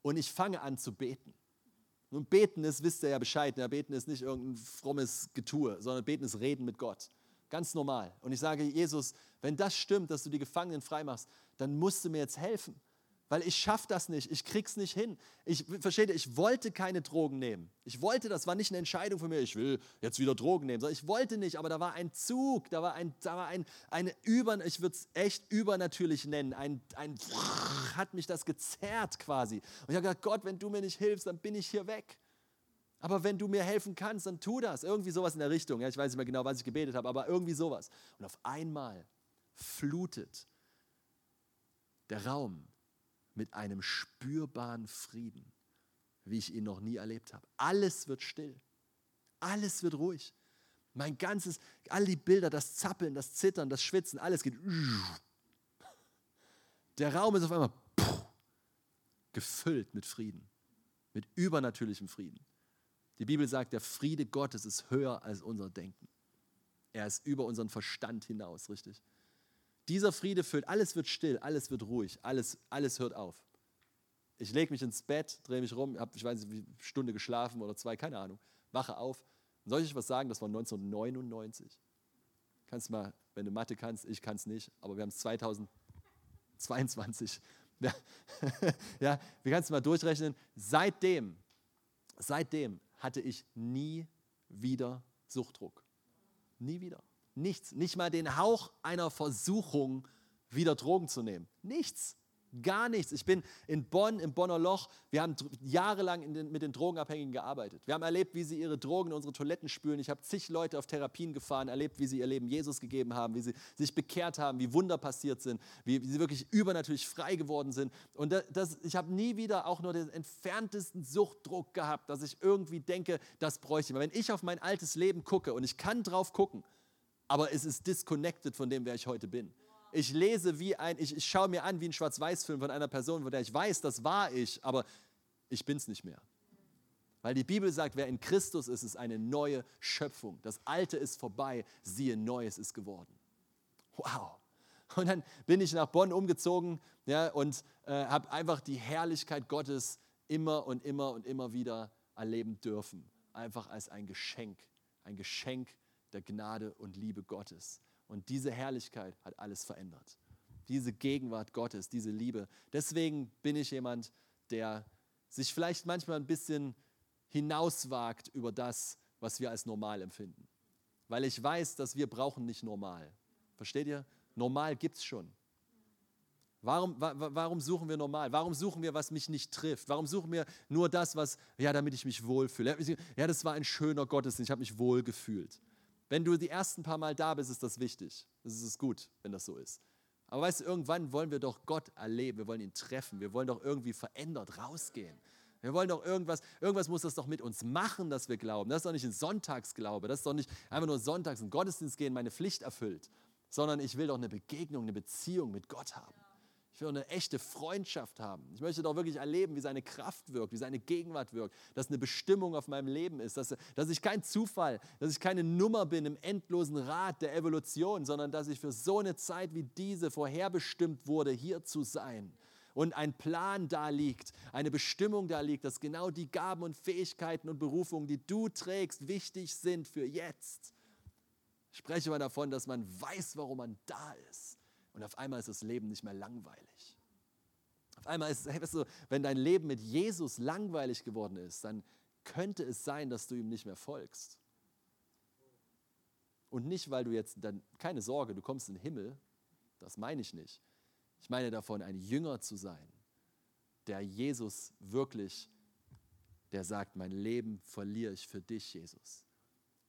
Und ich fange an zu beten. Und beten ist, wisst ihr ja Bescheid, ja, beten ist nicht irgendein frommes Getue, sondern beten ist Reden mit Gott. Ganz normal. Und ich sage, Jesus, wenn das stimmt, dass du die Gefangenen frei machst, dann musst du mir jetzt helfen weil ich schaffe das nicht, ich krieg's nicht hin. Ich verstehe, ich wollte keine Drogen nehmen. Ich wollte, das war nicht eine Entscheidung von mir, ich will jetzt wieder Drogen nehmen, ich wollte nicht, aber da war ein Zug, da war ein, da war ein, eine über, ich würde es echt übernatürlich nennen, ein, ein [laughs] hat mich das gezerrt quasi. Und ich habe gesagt, Gott, wenn du mir nicht hilfst, dann bin ich hier weg. Aber wenn du mir helfen kannst, dann tu das. Irgendwie sowas in der Richtung. Ja, ich weiß nicht mehr genau, was ich gebetet habe, aber irgendwie sowas. Und auf einmal flutet der Raum mit einem spürbaren Frieden, wie ich ihn noch nie erlebt habe. Alles wird still. Alles wird ruhig. Mein ganzes, all die Bilder, das Zappeln, das Zittern, das Schwitzen, alles geht. Der Raum ist auf einmal gefüllt mit Frieden, mit übernatürlichem Frieden. Die Bibel sagt, der Friede Gottes ist höher als unser Denken. Er ist über unseren Verstand hinaus, richtig? Dieser Friede füllt, alles wird still, alles wird ruhig, alles, alles hört auf. Ich lege mich ins Bett, drehe mich rum, habe, ich weiß nicht, wie Stunde geschlafen oder zwei, keine Ahnung, wache auf. soll ich euch was sagen? Das war 1999. Kannst mal, wenn du Mathe kannst, ich kann es nicht, aber wir haben es [laughs] 2022. Ja, [laughs] ja, wir kannst mal durchrechnen. Seitdem, seitdem hatte ich nie wieder Suchtdruck. Nie wieder. Nichts, nicht mal den Hauch einer Versuchung, wieder Drogen zu nehmen. Nichts, gar nichts. Ich bin in Bonn, im Bonner Loch, wir haben jahrelang den, mit den Drogenabhängigen gearbeitet. Wir haben erlebt, wie sie ihre Drogen in unsere Toiletten spülen. Ich habe zig Leute auf Therapien gefahren, erlebt, wie sie ihr Leben Jesus gegeben haben, wie sie sich bekehrt haben, wie Wunder passiert sind, wie, wie sie wirklich übernatürlich frei geworden sind. Und das, das, ich habe nie wieder auch nur den entferntesten Suchtdruck gehabt, dass ich irgendwie denke, das bräuchte ich. Wenn ich auf mein altes Leben gucke und ich kann drauf gucken, aber es ist disconnected von dem, wer ich heute bin. Ich lese wie ein, ich, ich schaue mir an wie ein Schwarz-Weiß-Film von einer Person, von der ich weiß, das war ich, aber ich bin es nicht mehr. Weil die Bibel sagt, wer in Christus ist, ist eine neue Schöpfung. Das Alte ist vorbei, siehe, Neues ist geworden. Wow. Und dann bin ich nach Bonn umgezogen ja, und äh, habe einfach die Herrlichkeit Gottes immer und immer und immer wieder erleben dürfen. Einfach als ein Geschenk. Ein Geschenk der Gnade und Liebe Gottes. Und diese Herrlichkeit hat alles verändert. Diese Gegenwart Gottes, diese Liebe. Deswegen bin ich jemand, der sich vielleicht manchmal ein bisschen hinauswagt über das, was wir als normal empfinden. Weil ich weiß, dass wir brauchen nicht normal. Versteht ihr? Normal gibt es schon. Warum, wa, warum suchen wir normal? Warum suchen wir, was mich nicht trifft? Warum suchen wir nur das, was, ja, damit ich mich wohlfühle? Ja, das war ein schöner Gottesdienst, ich habe mich wohl gefühlt. Wenn du die ersten paar Mal da bist, ist das wichtig. Das ist gut, wenn das so ist. Aber weißt du, irgendwann wollen wir doch Gott erleben, wir wollen ihn treffen, wir wollen doch irgendwie verändert rausgehen. Wir wollen doch irgendwas, irgendwas muss das doch mit uns machen, dass wir glauben. Das ist doch nicht ein Sonntagsglaube, das ist doch nicht einfach nur sonntags in Gottesdienst gehen, meine Pflicht erfüllt, sondern ich will doch eine Begegnung, eine Beziehung mit Gott haben. Ich will eine echte Freundschaft haben. Ich möchte doch wirklich erleben, wie seine Kraft wirkt, wie seine Gegenwart wirkt, dass eine Bestimmung auf meinem Leben ist, dass, dass ich kein Zufall, dass ich keine Nummer bin im endlosen Rad der Evolution, sondern dass ich für so eine Zeit wie diese vorherbestimmt wurde, hier zu sein und ein Plan da liegt, eine Bestimmung da liegt, dass genau die Gaben und Fähigkeiten und Berufungen, die du trägst, wichtig sind für jetzt. Ich spreche mal davon, dass man weiß, warum man da ist und auf einmal ist das Leben nicht mehr langweilig. Auf einmal ist es, weißt du, wenn dein Leben mit Jesus langweilig geworden ist, dann könnte es sein, dass du ihm nicht mehr folgst. Und nicht, weil du jetzt, dann keine Sorge, du kommst in den Himmel, das meine ich nicht. Ich meine davon, ein Jünger zu sein, der Jesus wirklich, der sagt, mein Leben verliere ich für dich, Jesus.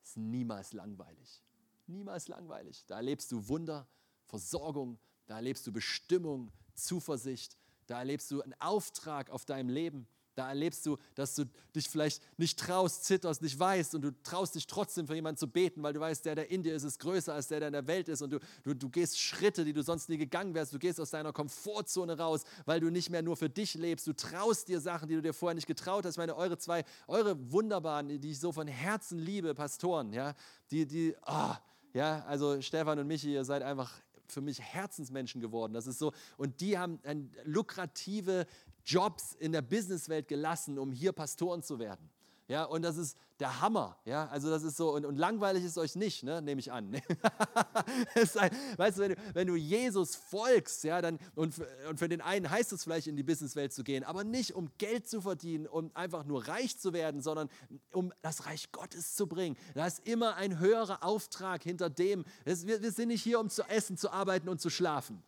Ist niemals langweilig. Niemals langweilig. Da erlebst du Wunder, Versorgung, da erlebst du Bestimmung, Zuversicht, da erlebst du einen Auftrag auf deinem Leben. Da erlebst du, dass du dich vielleicht nicht traust, zitterst, nicht weißt und du traust dich trotzdem für jemanden zu beten, weil du weißt, der, der in dir ist, ist größer als der, der in der Welt ist und du, du, du gehst Schritte, die du sonst nie gegangen wärst. Du gehst aus deiner Komfortzone raus, weil du nicht mehr nur für dich lebst. Du traust dir Sachen, die du dir vorher nicht getraut hast. Ich meine, eure zwei, eure wunderbaren, die ich so von Herzen liebe, Pastoren, ja, die, die, oh, ja, also Stefan und Michi, ihr seid einfach für mich Herzensmenschen geworden. Das ist so. Und die haben eine lukrative Jobs in der Businesswelt gelassen, um hier Pastoren zu werden. Ja, und das ist der Hammer. Ja, also das ist so, und, und langweilig ist euch nicht, ne, nehme ich an. [laughs] ein, weißt du, wenn du, wenn du Jesus folgst, ja, dann, und, und für den einen heißt es vielleicht in die Businesswelt zu gehen, aber nicht um Geld zu verdienen, um einfach nur reich zu werden, sondern um das Reich Gottes zu bringen. Da ist immer ein höherer Auftrag hinter dem. Das, wir, wir sind nicht hier, um zu essen, zu arbeiten und zu schlafen.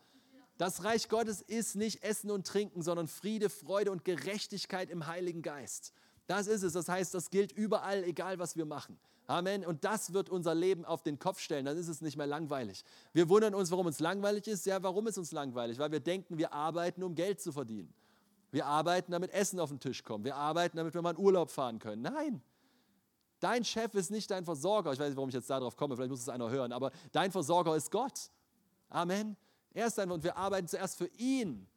Das Reich Gottes ist nicht Essen und Trinken, sondern Friede, Freude und Gerechtigkeit im Heiligen Geist. Das ist es. Das heißt, das gilt überall, egal was wir machen. Amen. Und das wird unser Leben auf den Kopf stellen. Dann ist es nicht mehr langweilig. Wir wundern uns, warum uns langweilig ist. Ja, warum ist uns langweilig? Weil wir denken, wir arbeiten, um Geld zu verdienen. Wir arbeiten, damit Essen auf den Tisch kommt. Wir arbeiten, damit wir mal in Urlaub fahren können. Nein. Dein Chef ist nicht dein Versorger. Ich weiß nicht, warum ich jetzt darauf komme. Vielleicht muss es einer hören. Aber dein Versorger ist Gott. Amen. Er ist einfach und wir arbeiten zuerst für ihn.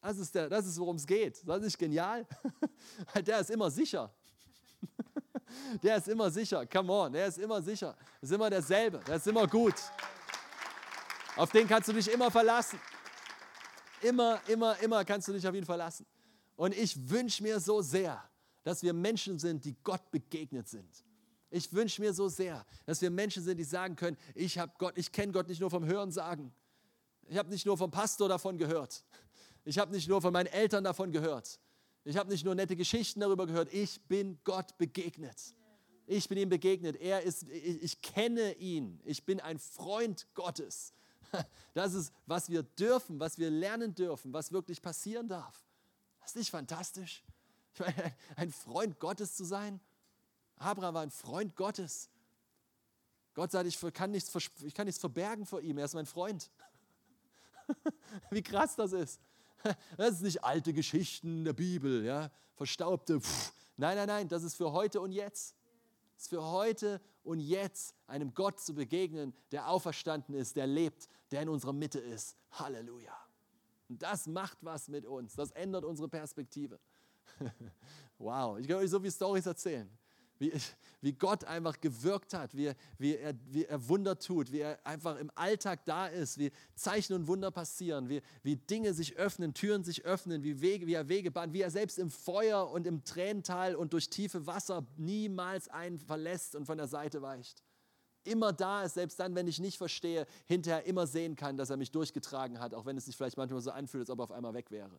Das ist, der, das ist worum es geht. Das ist nicht genial. [laughs] Der ist immer sicher. [laughs] Der ist immer sicher. Come on, der ist immer sicher. Der ist immer derselbe. Der ist immer gut. Auf den kannst du dich immer verlassen. Immer, immer, immer kannst du dich auf ihn verlassen. Und ich wünsche mir so sehr, dass wir Menschen sind, die Gott begegnet sind. Ich wünsche mir so sehr, dass wir Menschen sind, die sagen können, ich, ich kenne Gott nicht nur vom Hören sagen, ich habe nicht nur vom Pastor davon gehört. Ich habe nicht nur von meinen Eltern davon gehört. Ich habe nicht nur nette Geschichten darüber gehört. Ich bin Gott begegnet. Ich bin ihm begegnet. Er ist, ich, ich kenne ihn. Ich bin ein Freund Gottes. [laughs] Das ist, was wir dürfen, was wir lernen dürfen, was wirklich passieren darf. Das ist nicht fantastisch? [laughs] Ein Freund Gottes zu sein? Abraham war ein Freund Gottes. Gott sagt, ich kann nichts, ich kann nichts verbergen vor ihm. Er ist mein Freund. [laughs] Wie krass das ist. [laughs] Das ist nicht alte Geschichten der Bibel, ja, verstaubte. Pff. Nein, nein, nein, das ist für heute und jetzt. Das ist für heute und jetzt einem Gott zu begegnen, der auferstanden ist, der lebt, der in unserer Mitte ist. Halleluja. Und das macht was mit uns. Das ändert unsere Perspektive. [laughs] wow, ich kann euch so viele Storys erzählen wie, wie Gott einfach gewirkt hat, wie, wie, er, wie er Wunder tut, wie er einfach im Alltag da ist, wie Zeichen und Wunder passieren, wie, wie Dinge sich öffnen, Türen sich öffnen, wie, Wege, wie er Wege bahnt, wie er selbst im Feuer und im Tränental und durch tiefe Wasser niemals einen verlässt und von der Seite weicht. Immer da ist, selbst dann, wenn ich nicht verstehe, hinterher immer sehen kann, dass er mich durchgetragen hat, auch wenn es sich vielleicht manchmal so anfühlt, als ob er auf einmal weg wäre.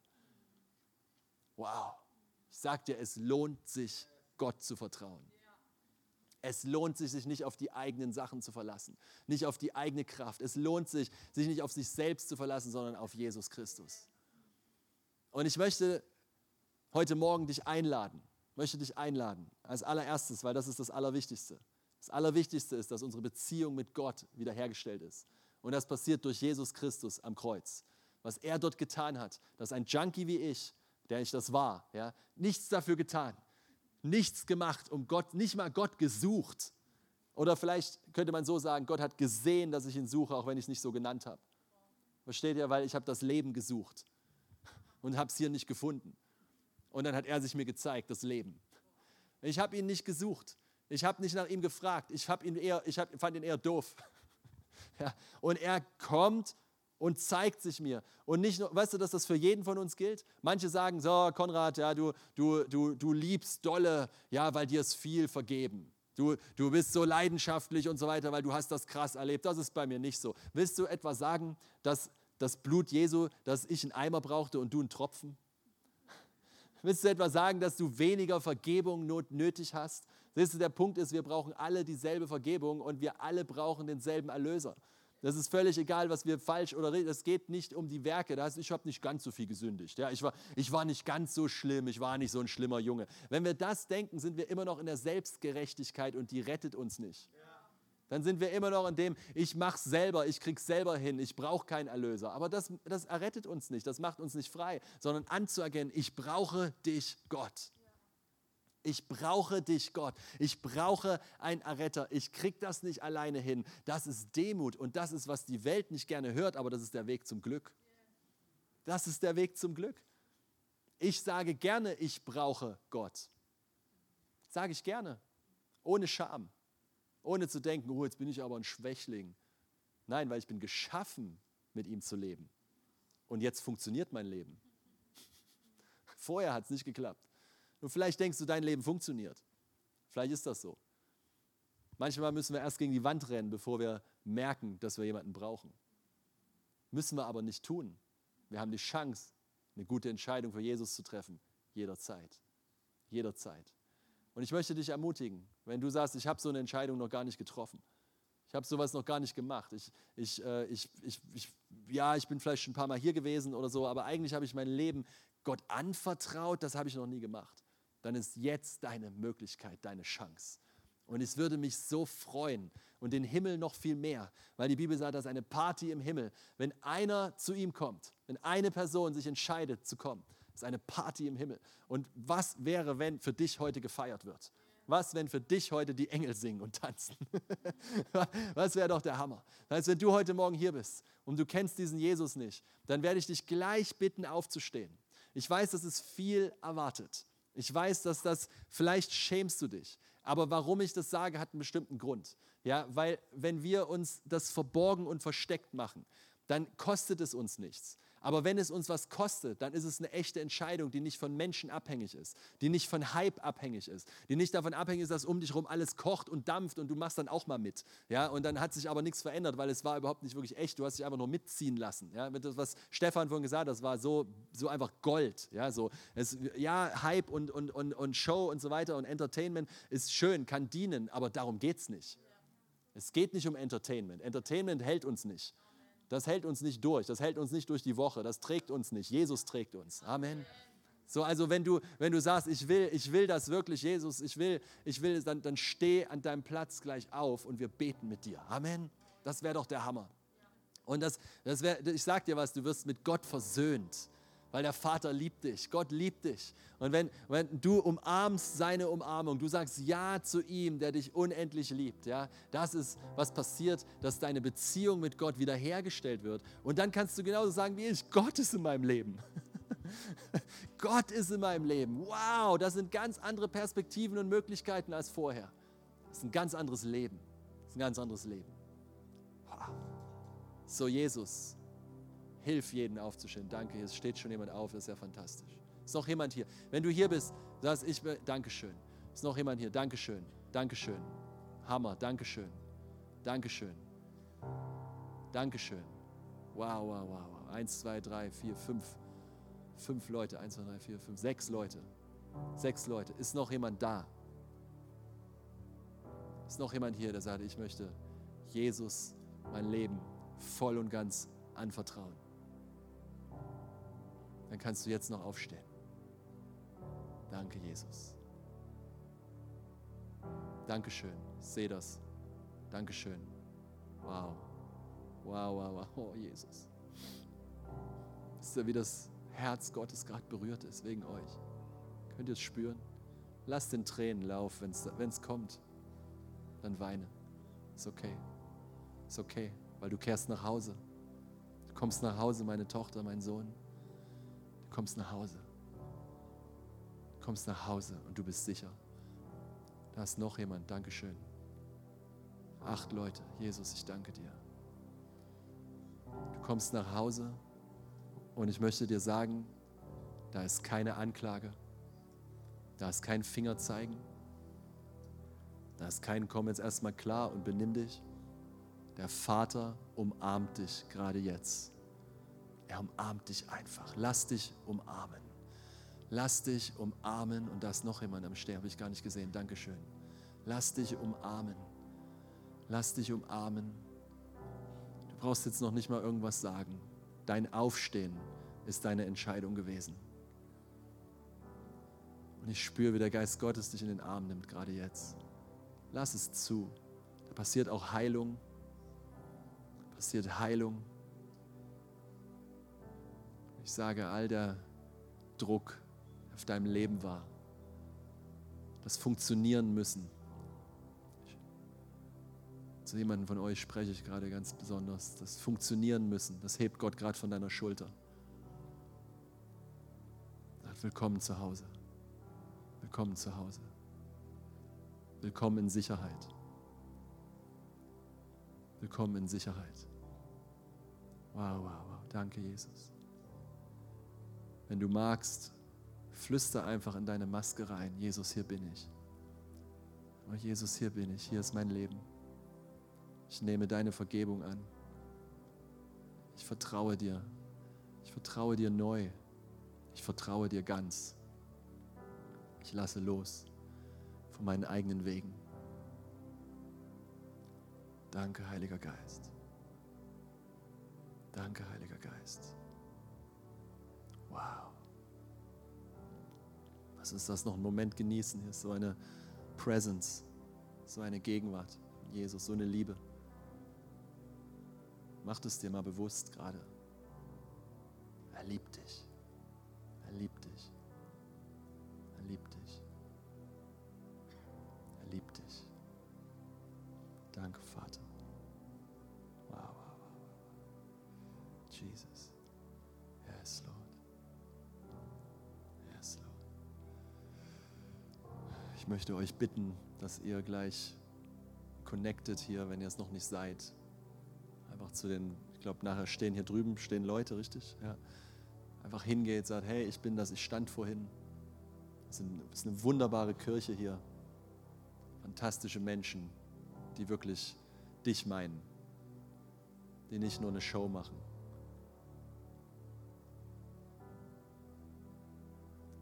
Wow, ich sag dir, es lohnt sich Gott zu vertrauen. Es lohnt sich, sich nicht auf die eigenen Sachen zu verlassen, nicht auf die eigene Kraft. Es lohnt sich, sich nicht auf sich selbst zu verlassen, sondern auf Jesus Christus. Und ich möchte heute Morgen dich einladen, möchte dich einladen, als allererstes, weil das ist das Allerwichtigste. Das Allerwichtigste ist, dass unsere Beziehung mit Gott wiederhergestellt ist. Und das passiert durch Jesus Christus am Kreuz. Was er dort getan hat, dass ein Junkie wie ich, der ich das war, ja, nichts dafür getan, nichts gemacht, um Gott, nicht mal Gott gesucht. Oder vielleicht könnte man so sagen, Gott hat gesehen, dass ich ihn suche, auch wenn ich es nicht so genannt habe. Versteht ihr? Weil ich habe das Leben gesucht und habe es hier nicht gefunden. Und dann hat er sich mir gezeigt, das Leben. Ich habe ihn nicht gesucht. Ich habe nicht nach ihm gefragt. Ich, ihn eher, ich hab, fand ihn eher doof. [laughs] Ja, und er kommt und zeigt sich mir. Und nicht nur, weißt du, dass das für jeden von uns gilt? Manche sagen, so, Konrad, ja, du, du, du, du liebst dolle, ja, weil dir ist viel vergeben. Du, du bist so leidenschaftlich und so weiter, weil du hast das krass erlebt. Das ist bei mir nicht so. Willst du etwa sagen, dass das Blut Jesu, dass ich einen Eimer brauchte und du einen Tropfen? [laughs] Willst du etwa sagen, dass du weniger Vergebung nötig hast? Siehst du, der Punkt ist, wir brauchen alle dieselbe Vergebung und wir alle brauchen denselben Erlöser. Das ist völlig egal, was wir falsch oder richtig. Es geht nicht um die Werke. Das heißt, ich habe nicht ganz so viel gesündigt. Ja, ich, war, ich war nicht ganz so schlimm. Ich war nicht so ein schlimmer Junge. Wenn wir das denken, sind wir immer noch in der Selbstgerechtigkeit und die rettet uns nicht. Dann sind wir immer noch in dem, ich mache selber, ich krieg's selber hin, ich brauche keinen Erlöser. Aber das, das errettet uns nicht, das macht uns nicht frei, sondern anzuerkennen, ich brauche dich, Gott. Ich brauche dich, Gott. Ich brauche einen Erretter. Ich krieg das nicht alleine hin. Das ist Demut und das ist, was die Welt nicht gerne hört, aber das ist der Weg zum Glück. Das ist der Weg zum Glück. Ich sage gerne, ich brauche Gott. Sage ich gerne, ohne Scham, ohne zu denken, oh, jetzt bin ich aber ein Schwächling. Nein, weil ich bin geschaffen, mit ihm zu leben. Und jetzt funktioniert mein Leben. [laughs] Vorher hat es nicht geklappt. Und vielleicht denkst du, dein Leben funktioniert. Vielleicht ist das so. Manchmal müssen wir erst gegen die Wand rennen, bevor wir merken, dass wir jemanden brauchen. Müssen wir aber nicht tun. Wir haben die Chance, eine gute Entscheidung für Jesus zu treffen. Jederzeit. Jederzeit. Und ich möchte dich ermutigen, wenn du sagst, ich habe so eine Entscheidung noch gar nicht getroffen. Ich habe sowas noch gar nicht gemacht. Ich, ich, äh, ich, ich, ich, ja, ich bin vielleicht schon ein paar Mal hier gewesen oder so, aber eigentlich habe ich mein Leben Gott anvertraut, das habe ich noch nie gemacht. Dann ist jetzt deine Möglichkeit, deine Chance. Und es würde mich so freuen und den Himmel noch viel mehr, weil die Bibel sagt, dass eine Party im Himmel, wenn einer zu ihm kommt, wenn eine Person sich entscheidet zu kommen, ist eine Party im Himmel. Und was wäre, wenn für dich heute gefeiert wird? Was, wenn für dich heute die Engel singen und tanzen? [laughs] Was wäre doch der Hammer? Das heißt, wenn du heute Morgen hier bist und du kennst diesen Jesus nicht, dann werde ich dich gleich bitten, aufzustehen. Ich weiß, das ist viel erwartet. Ich weiß, dass das, vielleicht schämst du dich. Aber warum ich das sage, hat einen bestimmten Grund. Ja, weil wenn wir uns das verborgen und versteckt machen, dann kostet es uns nichts. Aber wenn es uns was kostet, dann ist es eine echte Entscheidung, die nicht von Menschen abhängig ist, die nicht von Hype abhängig ist, die nicht davon abhängig ist, dass um dich herum alles kocht und dampft und du machst dann auch mal mit. Ja, und dann hat sich aber nichts verändert, weil es war überhaupt nicht wirklich echt. Du hast dich einfach nur mitziehen lassen. Ja, das, was Stefan vorhin gesagt hat, das war so, so einfach Gold. Ja, so, es, ja Hype und, und, und, und Show und so weiter und Entertainment ist schön, kann dienen, aber darum geht es nicht. Es geht nicht um Entertainment. Entertainment hält uns nicht. Das hält uns nicht durch, das hält uns nicht durch die Woche, das trägt uns nicht. Jesus trägt uns. Amen. So, also wenn du, wenn du sagst, ich will, ich will das wirklich, Jesus, ich will, ich will, dann, dann steh an deinem Platz gleich auf und wir beten mit dir. Amen. Das wäre doch der Hammer. Und das, das wär, ich sag dir was, du wirst mit Gott versöhnt weil der Vater liebt dich. Gott liebt dich. Und wenn, wenn du umarmst seine Umarmung, du sagst Ja zu ihm, der dich unendlich liebt, ja, das ist, was passiert, dass deine Beziehung mit Gott wiederhergestellt wird. Und dann kannst du genauso sagen wie ich, Gott ist in meinem Leben. [laughs] Gott ist in meinem Leben. Wow, das sind ganz andere Perspektiven und Möglichkeiten als vorher. Das ist ein ganz anderes Leben. Das ist ein ganz anderes Leben. Wow. So, Jesus, Hilf jeden aufzustehen. Danke, es steht schon jemand auf, das ist ja fantastisch. Ist noch jemand hier? Wenn du hier bist, sagst ich, Dankeschön. Ist noch jemand hier? Dankeschön, Dankeschön. Hammer, Dankeschön, Dankeschön, Dankeschön. Wow, wow, wow, wow. Eins, zwei, drei, vier, fünf. Fünf Leute. Eins, zwei, drei, vier, fünf. Sechs Leute. Sechs Leute. Ist noch jemand da? Ist noch jemand hier, der sagt, ich möchte Jesus mein Leben voll und ganz anvertrauen? Dann kannst du jetzt noch aufstehen. Danke, Jesus. Dankeschön. Ich sehe das. Dankeschön. Wow. Wow, wow, wow. Oh, Jesus. Wisst ihr, wie das Herz Gottes gerade berührt ist wegen euch? Könnt ihr es spüren? Lasst den Tränen laufen, wenn es kommt. Dann weine. Ist okay. Ist okay, weil du kehrst nach Hause. Du kommst nach Hause, meine Tochter, mein Sohn kommst nach Hause. Du kommst nach Hause und du bist sicher. Da ist noch jemand. Dankeschön. Acht Leute. Jesus, ich danke dir. Du kommst nach Hause und ich möchte dir sagen, da ist keine Anklage. Da ist kein Fingerzeigen. Da ist kein Komm jetzt erstmal klar und benimm dich. Der Vater umarmt dich gerade jetzt. Er umarmt dich einfach. Lass dich umarmen. Lass dich umarmen. Und da ist noch jemand am Sterben, habe ich gar nicht gesehen. Dankeschön. Lass dich umarmen. Lass dich umarmen. Du brauchst jetzt noch nicht mal irgendwas sagen. Dein Aufstehen ist deine Entscheidung gewesen. Und ich spüre, wie der Geist Gottes dich in den Arm nimmt, gerade jetzt. Lass es zu. Da passiert auch Heilung. Passiert Heilung. Ich sage, all der Druck auf deinem Leben war, das funktionieren müssen. Zu jemandem von euch spreche ich gerade ganz besonders. Das funktionieren müssen, das hebt Gott gerade von deiner Schulter. Sagt, willkommen zu Hause. Willkommen zu Hause. Willkommen in Sicherheit. Willkommen in Sicherheit. Wow, wow, wow. Danke, Jesus. Wenn du magst, flüster einfach in deine Maske rein. Jesus, hier bin ich. Oh, Jesus, hier bin ich. Hier ist mein Leben. Ich nehme deine Vergebung an. Ich vertraue dir. Ich vertraue dir neu. Ich vertraue dir ganz. Ich lasse los von meinen eigenen Wegen. Danke, Heiliger Geist. Danke, Heiliger Geist. Wow. Lass uns das noch einen Moment genießen. Hier ist so eine Presence, so eine Gegenwart. Jesus, so eine Liebe. Mach es dir mal bewusst gerade. Er liebt dich. Er liebt möchte euch bitten, dass ihr gleich connected hier, wenn ihr es noch nicht seid. Einfach zu den, ich glaube, nachher stehen hier drüben, stehen Leute, richtig? Ja. Einfach hingeht, sagt, hey, ich bin das, ich stand vorhin. Es ist eine wunderbare Kirche hier. Fantastische Menschen, die wirklich dich meinen, die nicht nur eine Show machen.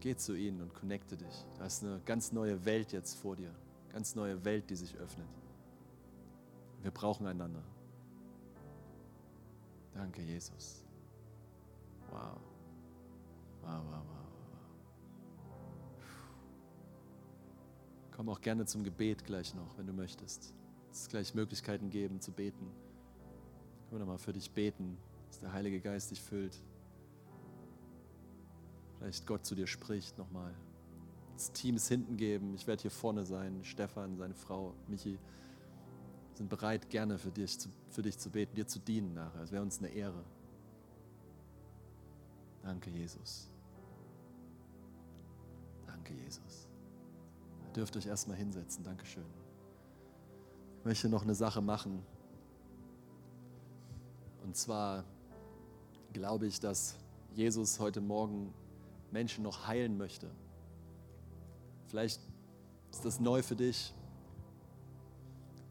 Geh zu ihnen und connecte dich. Da ist eine ganz neue Welt jetzt vor dir. Ganz neue Welt, die sich öffnet. Wir brauchen einander. Danke, Jesus. Wow. Wow, wow, wow, wow. Komm auch gerne zum Gebet gleich noch, wenn du möchtest. Es gleich Möglichkeiten geben zu beten. Können wir nochmal für dich beten, dass der Heilige Geist dich füllt. Vielleicht Gott zu dir spricht nochmal. Das Team ist hinten geben. Ich werde hier vorne sein. Stefan, seine Frau, Michi sind bereit, gerne für dich, zu, für dich zu beten, dir zu dienen nachher. Es wäre uns eine Ehre. Danke, Jesus. Danke, Jesus. Ihr dürft euch erstmal hinsetzen. Dankeschön. Ich möchte noch eine Sache machen. Und zwar glaube ich, dass Jesus heute Morgen Menschen noch heilen möchte. Vielleicht ist das neu für dich.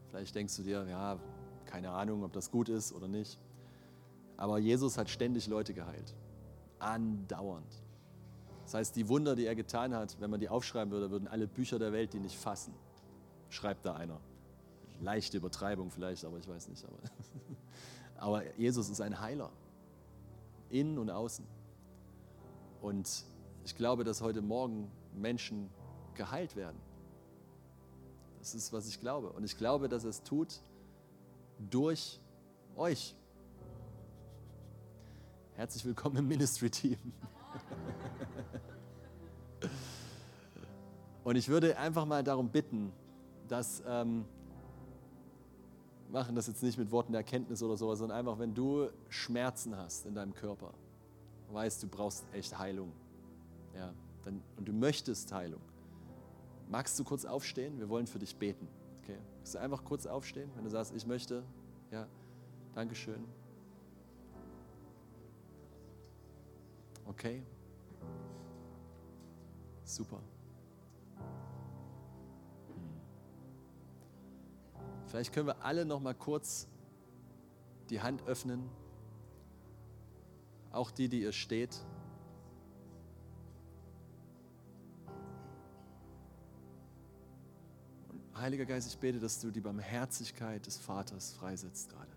Vielleicht denkst du dir, ja, keine Ahnung, ob das gut ist oder nicht. Aber Jesus hat ständig Leute geheilt. Andauernd. Das heißt, die Wunder, die er getan hat, wenn man die aufschreiben würde, würden alle Bücher der Welt die nicht fassen. Schreibt da einer. Leichte Übertreibung vielleicht, aber ich weiß nicht. Aber, [laughs] aber Jesus ist ein Heiler. Innen und außen. Und ich glaube, dass heute Morgen Menschen geheilt werden. Das ist, was ich glaube. Und ich glaube, dass er es tut durch euch. Herzlich willkommen im Ministry-Team. [laughs] Und ich würde einfach mal darum bitten, dass, ähm, machen das jetzt nicht mit Worten der Erkenntnis oder sowas, sondern einfach, wenn du Schmerzen hast in deinem Körper, weißt, du brauchst echt Heilung, ja, dann, und du möchtest Heilung, magst du kurz aufstehen? Wir wollen für dich beten. Okay? Magst du einfach kurz aufstehen, wenn du sagst, ich möchte? Ja, Dankeschön. Okay. Super. Hm. Vielleicht können wir alle noch mal kurz die Hand öffnen. Auch die, die ihr steht. Heiliger Geist, ich bete, dass du die Barmherzigkeit des Vaters freisetzt gerade.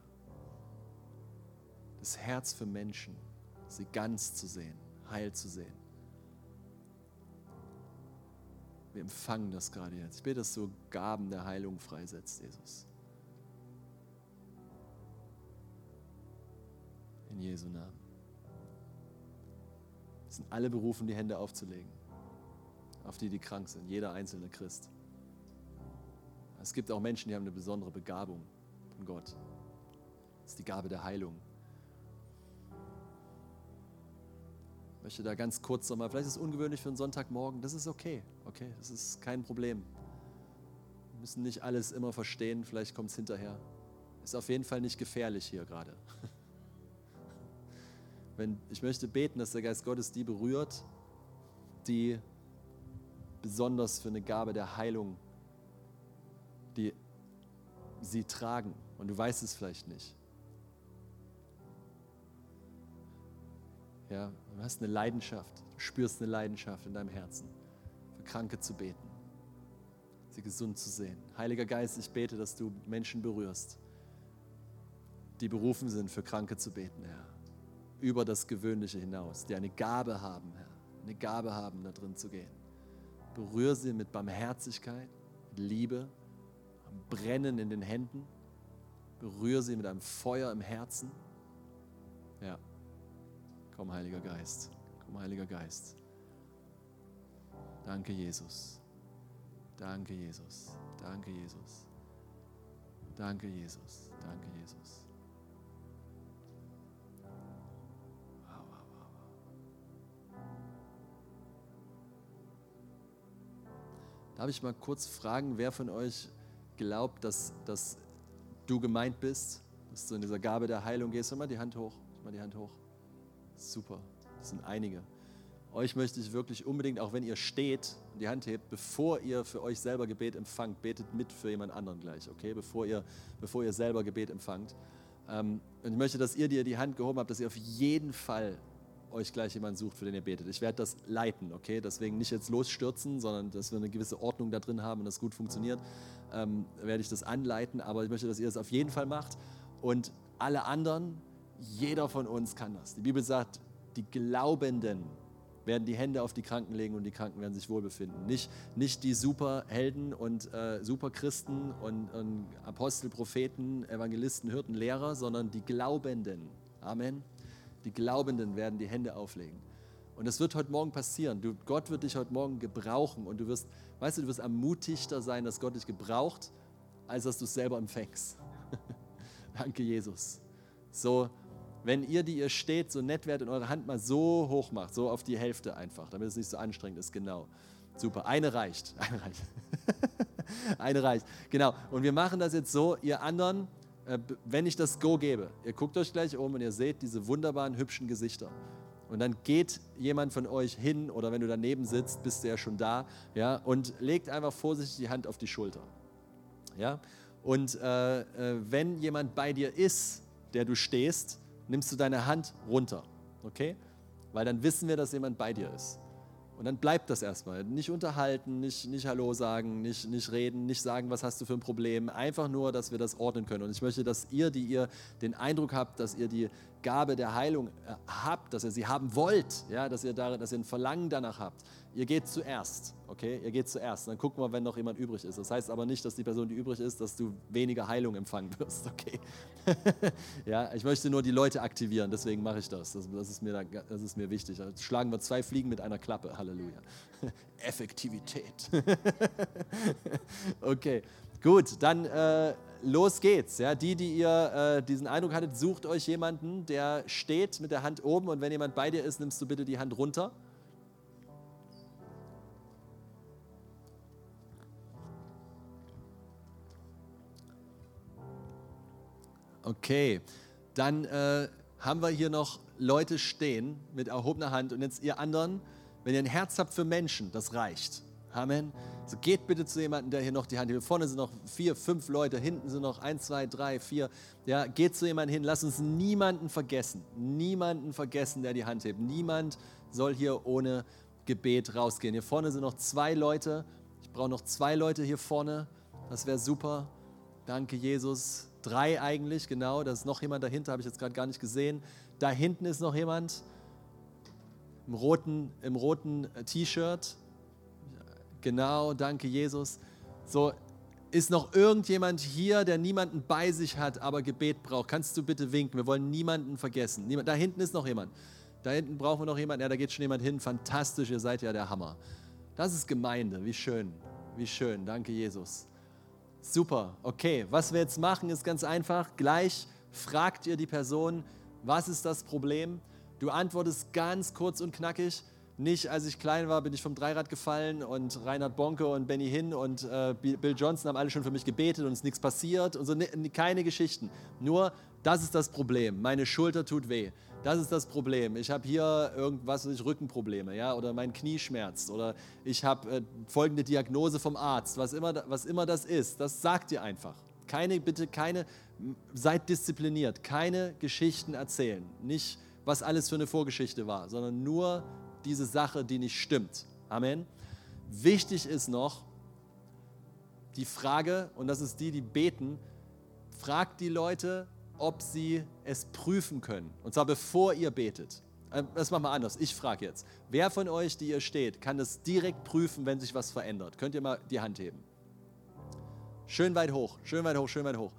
Das Herz für Menschen, sie ganz zu sehen, heil zu sehen. Wir empfangen das gerade jetzt. Ich bete, dass du Gaben der Heilung freisetzt, Jesus. In Jesu Namen. Wir sind alle berufen, die Hände aufzulegen. Auf die, die krank sind. Jeder einzelne Christ. Es gibt auch Menschen, die haben eine besondere Begabung von Gott. Das ist die Gabe der Heilung. Ich möchte da ganz kurz nochmal, vielleicht ist es ungewöhnlich für einen Sonntagmorgen, das ist okay, okay, das ist kein Problem. Wir müssen nicht alles immer verstehen, vielleicht kommt es hinterher. Ist auf jeden Fall nicht gefährlich hier gerade. [laughs] Wenn, ich möchte beten, dass der Geist Gottes die berührt, die besonders für eine Gabe der Heilung, sie tragen. Und du weißt es vielleicht nicht. Ja, du hast eine Leidenschaft, du spürst eine Leidenschaft in deinem Herzen, für Kranke zu beten, sie gesund zu sehen. Heiliger Geist, ich bete, dass du Menschen berührst die berufen sind, für Kranke zu beten, Herr. Über das Gewöhnliche hinaus, die eine Gabe haben, Herr. Eine Gabe haben, da drin zu gehen. Berühre sie mit Barmherzigkeit, mit Liebe, am Brennen in den Händen. Berühre sie mit einem Feuer im Herzen. Ja. Komm, Heiliger Geist. Komm, Heiliger Geist. Danke, Jesus. Danke, Jesus. Danke, Jesus. Danke, Jesus. Danke, Jesus. Darf ich mal kurz fragen, wer von euch glaubt, dass, dass du gemeint bist, dass du in dieser Gabe der Heilung gehst? Mal die Hand hoch, mal die Hand hoch. Super, das sind einige. Euch möchte ich wirklich unbedingt, auch wenn ihr steht und die Hand hebt, bevor ihr für euch selber Gebet empfangt, betet mit für jemand anderen gleich, okay? Bevor ihr, bevor ihr selber Gebet empfangt. Ähm, und ich möchte, dass ihr, die ihr die Hand gehoben habt, dass ihr auf jeden Fall euch gleich jemand sucht, für den ihr betet. Ich werde das leiten, okay? Deswegen nicht jetzt losstürzen, sondern dass wir eine gewisse Ordnung da drin haben und das gut funktioniert, ähm, werde ich das anleiten. Aber ich möchte, dass ihr das auf jeden Fall macht. Und alle anderen, jeder von uns kann das. Die Bibel sagt, die Glaubenden werden die Hände auf die Kranken legen und die Kranken werden sich wohlbefinden. Nicht, nicht die Superhelden und äh, Superchristen und, und Apostel, Propheten, Evangelisten, Hirten, Lehrer, sondern die Glaubenden. Amen. Die Glaubenden werden die Hände auflegen. Und das wird heute Morgen passieren. Du, Gott wird dich heute Morgen gebrauchen und du wirst, weißt du, du wirst ermutigter sein, dass Gott dich gebraucht, als dass du es selber empfängst. [laughs] Danke, Jesus. So, wenn ihr, die ihr steht, so nett werdet und eure Hand mal so hoch macht, so auf die Hälfte einfach, damit es nicht so anstrengend ist, genau. Super, eine reicht. [laughs] Eine reicht. eine reicht. Genau. Und wir machen das jetzt so, ihr anderen, wenn ich das Go gebe, ihr guckt euch gleich um und ihr seht diese wunderbaren, hübschen Gesichter. Und dann geht jemand von euch hin oder wenn du daneben sitzt, bist du ja schon da, ja, und legt einfach vorsichtig die Hand auf die Schulter. Ja? Und äh, äh, wenn jemand bei dir ist, der du stehst, nimmst du deine Hand runter, okay? Weil dann wissen wir, dass jemand bei dir ist. Und dann bleibt das erstmal. Nicht unterhalten, nicht, nicht Hallo sagen, nicht, nicht reden, nicht sagen, was hast du für ein Problem. Einfach nur, dass wir das ordnen können. Und ich möchte, dass ihr, die ihr den Eindruck habt, dass ihr die Gabe der Heilung äh, habt, dass ihr sie haben wollt, ja, dass, ihr da, dass ihr ein Verlangen danach habt, ihr geht zuerst, okay? Ihr geht zuerst. Dann gucken wir, wenn noch jemand übrig ist. Das heißt aber nicht, dass die Person, die übrig ist, dass du weniger Heilung empfangen wirst, okay? [laughs] ja, ich möchte nur die Leute aktivieren, deswegen mache ich das. Das, das, ist, mir da, das ist mir wichtig. Also schlagen wir zwei Fliegen mit einer Klappe, Halleluja. [laughs] Effektivität. [laughs] okay, gut, dann äh, los geht's. Ja, die, die ihr äh, diesen Eindruck hattet, sucht euch jemanden, der steht mit der Hand oben und wenn jemand bei dir ist, nimmst du bitte die Hand runter. Okay, dann äh, haben wir hier noch Leute stehen mit erhobener Hand und jetzt ihr anderen, wenn ihr ein Herz habt für Menschen, das reicht. Amen. So geht bitte zu jemandem, der hier noch die Hand hebt. Vorne sind noch vier, fünf Leute, hinten sind noch eins, zwei, drei, vier. Ja, geht zu jemandem hin. Lass uns niemanden vergessen. Niemanden vergessen, der die Hand hebt. Niemand soll hier ohne Gebet rausgehen. Hier vorne sind noch zwei Leute. Ich brauche noch zwei Leute hier vorne. Das wäre super. Danke, Jesus. Drei eigentlich, genau. Da ist noch jemand dahinter, habe ich jetzt gerade gar nicht gesehen. Da hinten ist noch jemand im roten, im roten T-Shirt. Genau, danke Jesus. So, Ist noch irgendjemand hier, der niemanden bei sich hat, aber Gebet braucht? Kannst du bitte winken? Wir wollen niemanden vergessen. Niemand, da hinten ist noch jemand. Da hinten brauchen wir noch jemanden. Ja, da geht schon jemand hin. Fantastisch, ihr seid ja der Hammer. Das ist Gemeinde. Wie schön. Wie schön. Danke, Jesus. Super. Okay, was wir jetzt machen, ist ganz einfach. Gleich fragt ihr die Person, was ist das Problem? Du antwortest ganz kurz und knackig. Nicht, als ich klein war, bin ich vom Dreirad gefallen und Reinhard Bonke und Benny Hinn und äh, Bill Johnson haben alle schon für mich gebetet und es ist nichts passiert und so. Ne, keine Geschichten. Nur, das ist das Problem. Meine Schulter tut weh. Das ist das Problem. Ich habe hier irgendwas, ich Rückenprobleme, ja, oder mein Knie schmerzt oder ich habe äh, folgende Diagnose vom Arzt, was immer, was immer das ist. Das sagt ihr einfach. Keine, bitte keine, seid diszipliniert, keine Geschichten erzählen. Nicht, was alles für eine Vorgeschichte war, sondern nur diese Sache, die nicht stimmt. Amen. Wichtig ist noch die Frage, und das ist die, die beten, fragt die Leute, ob sie es prüfen können. Und zwar bevor ihr betet. Ähm, das machen wir anders. Ich frage jetzt. Wer von euch, die ihr steht, kann das direkt prüfen, wenn sich was verändert? Könnt ihr mal die Hand heben? Schön weit hoch, schön weit hoch, schön weit hoch.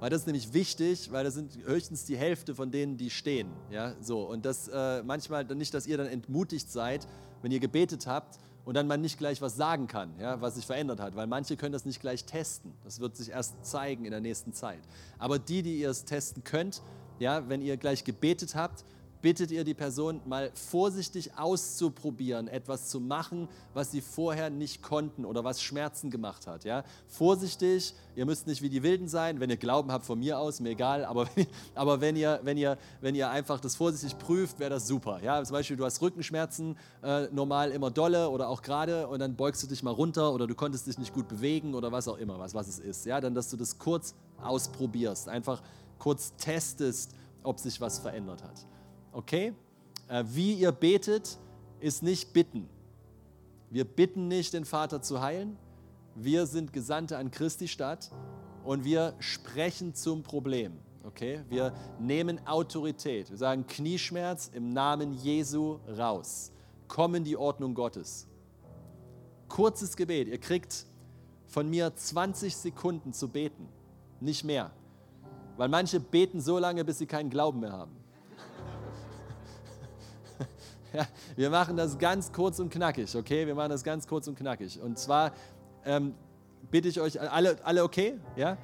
Weil das ist nämlich wichtig, weil das sind höchstens die Hälfte von denen, die stehen. Ja, so. Und das äh, manchmal nicht, dass ihr dann entmutigt seid, wenn ihr gebetet habt und dann man nicht gleich was sagen kann, ja, was sich verändert hat. Weil manche können das nicht gleich testen. Das wird sich erst zeigen in der nächsten Zeit. Aber die, die ihr es testen könnt, ja, wenn ihr gleich gebetet habt, bittet ihr die Person mal vorsichtig auszuprobieren, etwas zu machen, was sie vorher nicht konnten oder was Schmerzen gemacht hat. Ja? Vorsichtig, ihr müsst nicht wie die Wilden sein, wenn ihr Glauben habt von mir aus, mir egal, aber, [laughs] aber wenn, ihr, wenn, ihr, wenn ihr einfach das vorsichtig prüft, wäre das super. Ja? Zum Beispiel, du hast Rückenschmerzen, äh, normal immer dolle oder auch gerade und dann beugst du dich mal runter oder du konntest dich nicht gut bewegen oder was auch immer, was, was es ist. Ja? Dann, dass du das kurz ausprobierst, einfach kurz testest, ob sich was verändert hat. Okay? Äh, wie ihr betet, ist nicht bitten. Wir bitten nicht, den Vater zu heilen. Wir sind Gesandte an Christi Stadt und wir sprechen zum Problem. Okay? Wir nehmen Autorität. Wir sagen Knieschmerz im Namen Jesu raus. Komm in die Ordnung Gottes. Kurzes Gebet. Ihr kriegt von mir 20 Sekunden zu beten, nicht mehr. Weil manche beten so lange, bis sie keinen Glauben mehr haben. Ja, wir machen das ganz kurz und knackig, okay? Wir machen das ganz kurz und knackig. Und zwar ähm, bitte ich euch, alle, alle okay? Ja?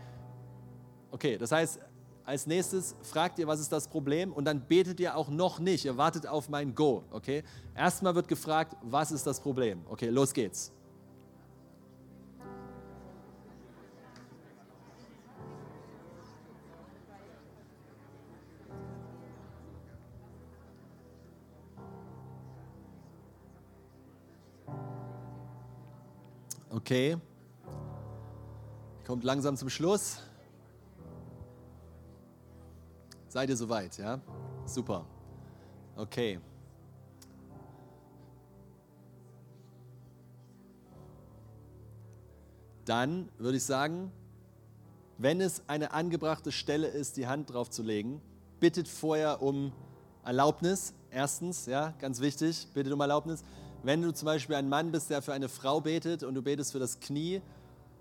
Okay, das heißt, als nächstes fragt ihr, was ist das Problem? Und dann betet ihr auch noch nicht. Ihr wartet auf mein Go, okay? Erstmal wird gefragt, was ist das Problem? Okay, los geht's. Okay. Kommt langsam zum Schluss. Seid ihr soweit, ja? Super. Okay. Dann würde ich sagen, wenn es eine angebrachte Stelle ist, die Hand drauf zu legen, bittet vorher um Erlaubnis. Erstens, ja, ganz wichtig, bittet um Erlaubnis. Wenn du zum Beispiel ein Mann bist, der für eine Frau betet und du betest für das Knie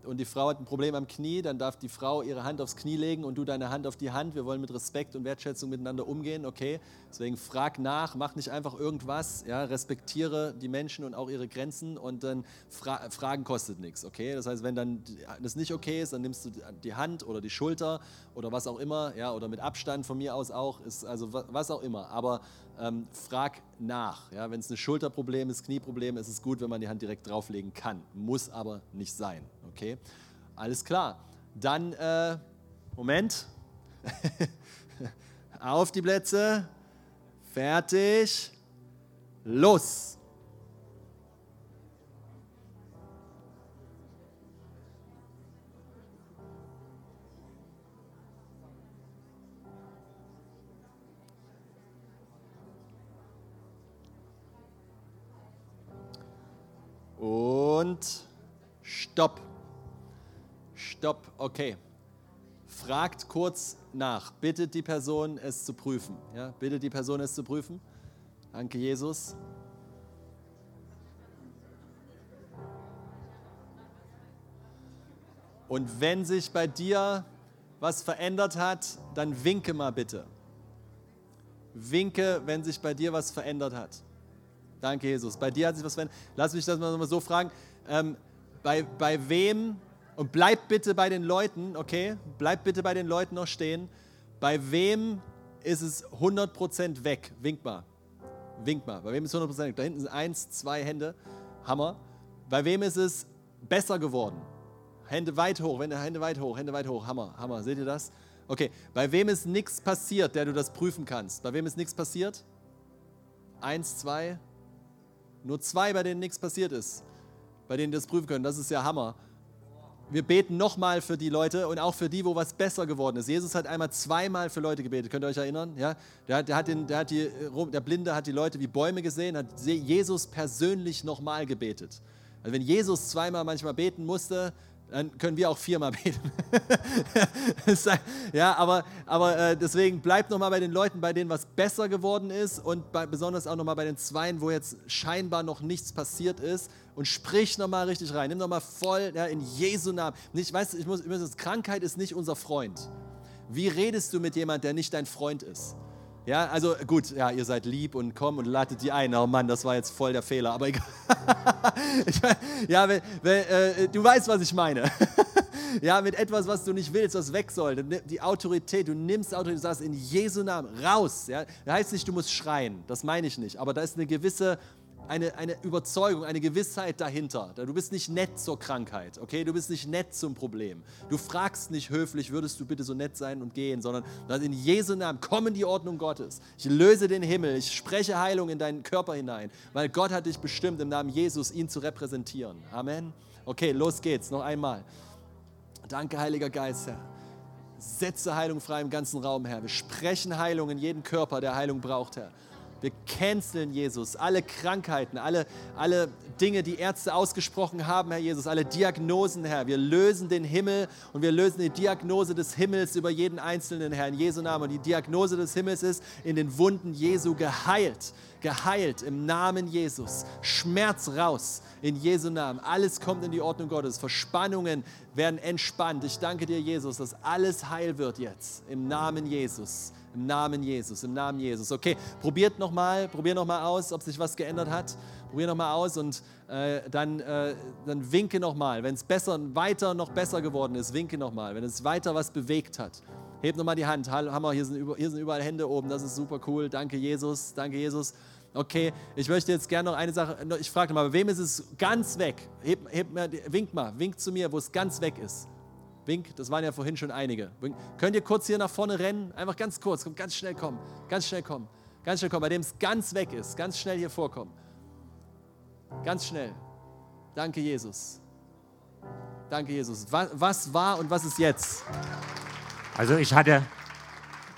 und die Frau hat ein Problem am Knie, dann darf die Frau ihre Hand aufs Knie legen und du deine Hand auf die Hand. Wir wollen mit Respekt und Wertschätzung miteinander umgehen, okay? Deswegen frag nach, mach nicht einfach irgendwas, ja? respektiere die Menschen und auch ihre Grenzen und dann fra Fragen kostet nichts, okay? Das heißt, wenn dann das nicht okay ist, dann nimmst du die Hand oder die Schulter oder was auch immer, ja, oder mit Abstand von mir aus auch, ist also was auch immer. Aber ähm, frag nach. Ja? Wenn es ein Schulterproblem ist, Knieproblem, ist es gut, wenn man die Hand direkt drauflegen kann. Muss aber nicht sein. Okay? Alles klar. Dann, äh, Moment. [laughs] Auf die Plätze. Fertig. Los. Und stopp. Stopp, okay. Fragt kurz nach. Bittet die Person, es zu prüfen. Ja, bittet die Person, es zu prüfen. Danke, Jesus. Und wenn sich bei dir was verändert hat, dann winke mal bitte. Winke, wenn sich bei dir was verändert hat. Danke, Jesus. Bei dir hat sich was verändert. Lass mich das mal so fragen. Ähm, bei, bei wem, und bleib bitte bei den Leuten, okay? Bleib bitte bei den Leuten noch stehen. Bei wem ist es 100% weg? Wink mal. Wink mal. Bei wem ist es 100% weg? Da hinten sind eins, zwei Hände. Hammer. Bei wem ist es besser geworden? Hände weit hoch, Hände weit hoch, Hände weit hoch. Hammer, Hammer. Seht ihr das? Okay. Bei wem ist nichts passiert, der du das prüfen kannst? Bei wem ist nichts passiert? Eins, zwei. Nur zwei, bei denen nichts passiert ist. Bei denen das prüfen können. Das ist ja Hammer wir beten nochmal für die Leute und auch für die, wo was besser geworden ist. Jesus hat einmal zweimal für Leute gebetet. Könnt ihr euch erinnern? Ja? Der, der, hat den, der, hat die, der Blinde hat die Leute wie Bäume gesehen, hat Jesus persönlich nochmal gebetet. Also wenn Jesus zweimal manchmal beten musste, dann können wir auch viermal beten. [laughs] ja, aber, aber äh, deswegen bleibt nochmal bei den Leuten, bei denen was besser geworden ist und bei, besonders auch nochmal bei den Zweien, wo jetzt scheinbar noch nichts passiert ist und sprich nochmal richtig rein. Nimm nochmal voll ja, in Jesu Namen. Nicht, weißt ich muss, ich muss, Krankheit ist nicht unser Freund. Wie redest du mit jemandem, der nicht dein Freund ist? Ja, also gut, ja, ihr seid lieb und komm und ladet die ein. Oh Mann, das war jetzt voll der Fehler, aber egal. [laughs] ja, wenn, wenn, äh, du weißt, was ich meine. [laughs] ja, mit etwas, was du nicht willst, was weg soll. Die Autorität, du nimmst Autorität, du sagst in Jesu Namen raus. Ja, das heißt nicht, du musst schreien, das meine ich nicht, aber da ist eine gewisse eine, eine Überzeugung, eine Gewissheit dahinter. Du bist nicht nett zur Krankheit, okay? Du bist nicht nett zum Problem. Du fragst nicht höflich, würdest du bitte so nett sein und gehen, sondern in Jesu Namen komm in die Ordnung Gottes. Ich löse den Himmel, ich spreche Heilung in deinen Körper hinein, weil Gott hat dich bestimmt, im Namen Jesus ihn zu repräsentieren. Amen. Okay, los geht's, noch einmal. Danke, Heiliger Geist, Herr. Setze Heilung frei im ganzen Raum, Herr. Wir sprechen Heilung in jedem Körper, der Heilung braucht, Herr. Wir canceln, Jesus, alle Krankheiten, alle, alle Dinge, die Ärzte ausgesprochen haben, Herr Jesus, alle Diagnosen, Herr. Wir lösen den Himmel und wir lösen die Diagnose des Himmels über jeden Einzelnen, Herr, in Jesu Namen. Und die Diagnose des Himmels ist in den Wunden Jesu geheilt geheilt im Namen Jesus. Schmerz raus in Jesu Namen. Alles kommt in die Ordnung Gottes. Verspannungen werden entspannt. Ich danke dir, Jesus, dass alles heil wird jetzt im Namen Jesus. Im Namen Jesus, im Namen Jesus. Okay, probiert nochmal, probiert nochmal aus, ob sich was geändert hat. Probier nochmal aus und äh, dann, äh, dann winke nochmal. Wenn es besser, weiter noch besser geworden ist, winke nochmal. Wenn es weiter was bewegt hat, heb nochmal die Hand. Hammer, hier sind, hier sind überall Hände oben, das ist super cool. Danke Jesus, danke Jesus. Okay, ich möchte jetzt gerne noch eine Sache, ich frage mal, bei wem ist es ganz weg? Heb, heb, wink mal, wink zu mir, wo es ganz weg ist. Wink, das waren ja vorhin schon einige. Wink. Könnt ihr kurz hier nach vorne rennen? Einfach ganz kurz, ganz schnell kommen, ganz schnell kommen, ganz schnell kommen, bei dem es ganz weg ist, ganz schnell hier vorkommen. Ganz schnell. Danke, Jesus. Danke, Jesus. Was, was war und was ist jetzt? Also ich hatte,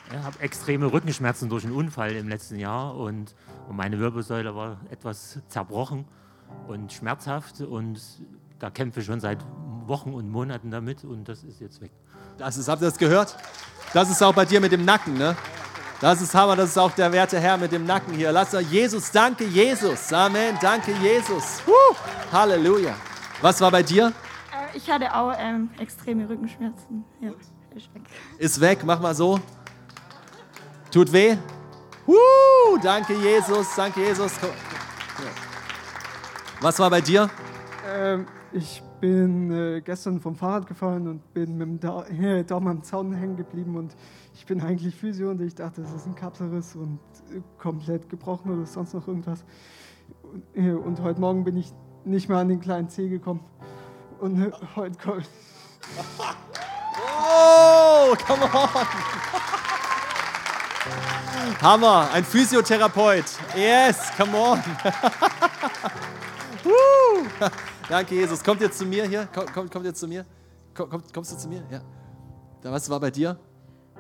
ich habe extreme Rückenschmerzen durch einen Unfall im letzten Jahr und, und meine Wirbelsäule war etwas zerbrochen und schmerzhaft und da kämpfe ich schon seit Wochen und Monaten damit und das ist jetzt weg. Das ist, habt ihr das gehört? Das ist auch bei dir mit dem Nacken, ne? Das ist Hammer, das ist auch der werte Herr mit dem Nacken hier. Lass uns Jesus, danke Jesus. Amen, danke Jesus. Woo, Halleluja. Was war bei dir? Äh, ich hatte auch ähm, extreme Rückenschmerzen. Ja, ist weg. Ist weg, mach mal so. Tut weh? Woo, danke Jesus, danke Jesus. Was war bei dir? Ähm, ich bin äh, gestern vom Fahrrad gefahren und bin mit dem da äh, Daumen am Zaun hängen geblieben und ich bin eigentlich Physio und ich dachte, das ist ein Kapselriss und äh, komplett gebrochen oder sonst noch irgendwas. Und, äh, und, heute Morgen bin ich nicht mehr an den kleinen Zeh gekommen. Und äh, heute kommt. Oh, come on! Hammer, ein Physiotherapeut. Yes, come on. [laughs] Danke, Jesus. Kommt ihr zu mir hier? Kommt, kommt ihr zu mir? Komm, kommst du zu mir? Ja. Was war bei dir?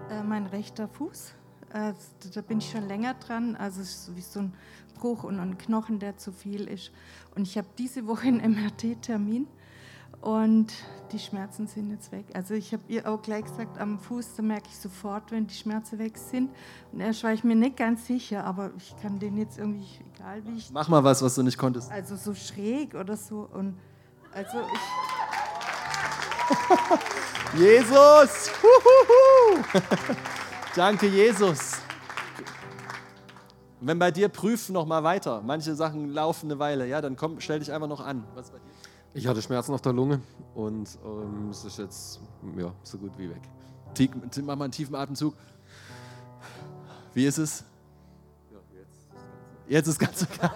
Äh, mein rechter Fuß. Äh, da bin ich schon länger dran. Also es ist wie so ein Bruch und ein Knochen, der zu viel ist. Und ich habe diese Woche einen MRT-Termin und die Schmerzen sind jetzt weg. Also ich habe ihr auch gleich gesagt, am Fuß, da merke ich sofort, wenn die Schmerzen weg sind. Und erst war ich mir nicht ganz sicher, aber ich kann den jetzt irgendwie, egal wie ich... Mach mal was, was du nicht konntest. Also so schräg oder so. Und also ich... [laughs] Jesus! [laughs] Danke, Jesus. Wenn bei dir prüfen noch mal weiter, manche Sachen laufen eine Weile, ja, dann komm, stell dich einfach noch an. Was bei dir? Ich hatte Schmerzen auf der Lunge und ähm, es ist jetzt ja, so gut wie weg. Tief, mach mal einen tiefen Atemzug. Wie ist es? Jetzt ist ganz okay.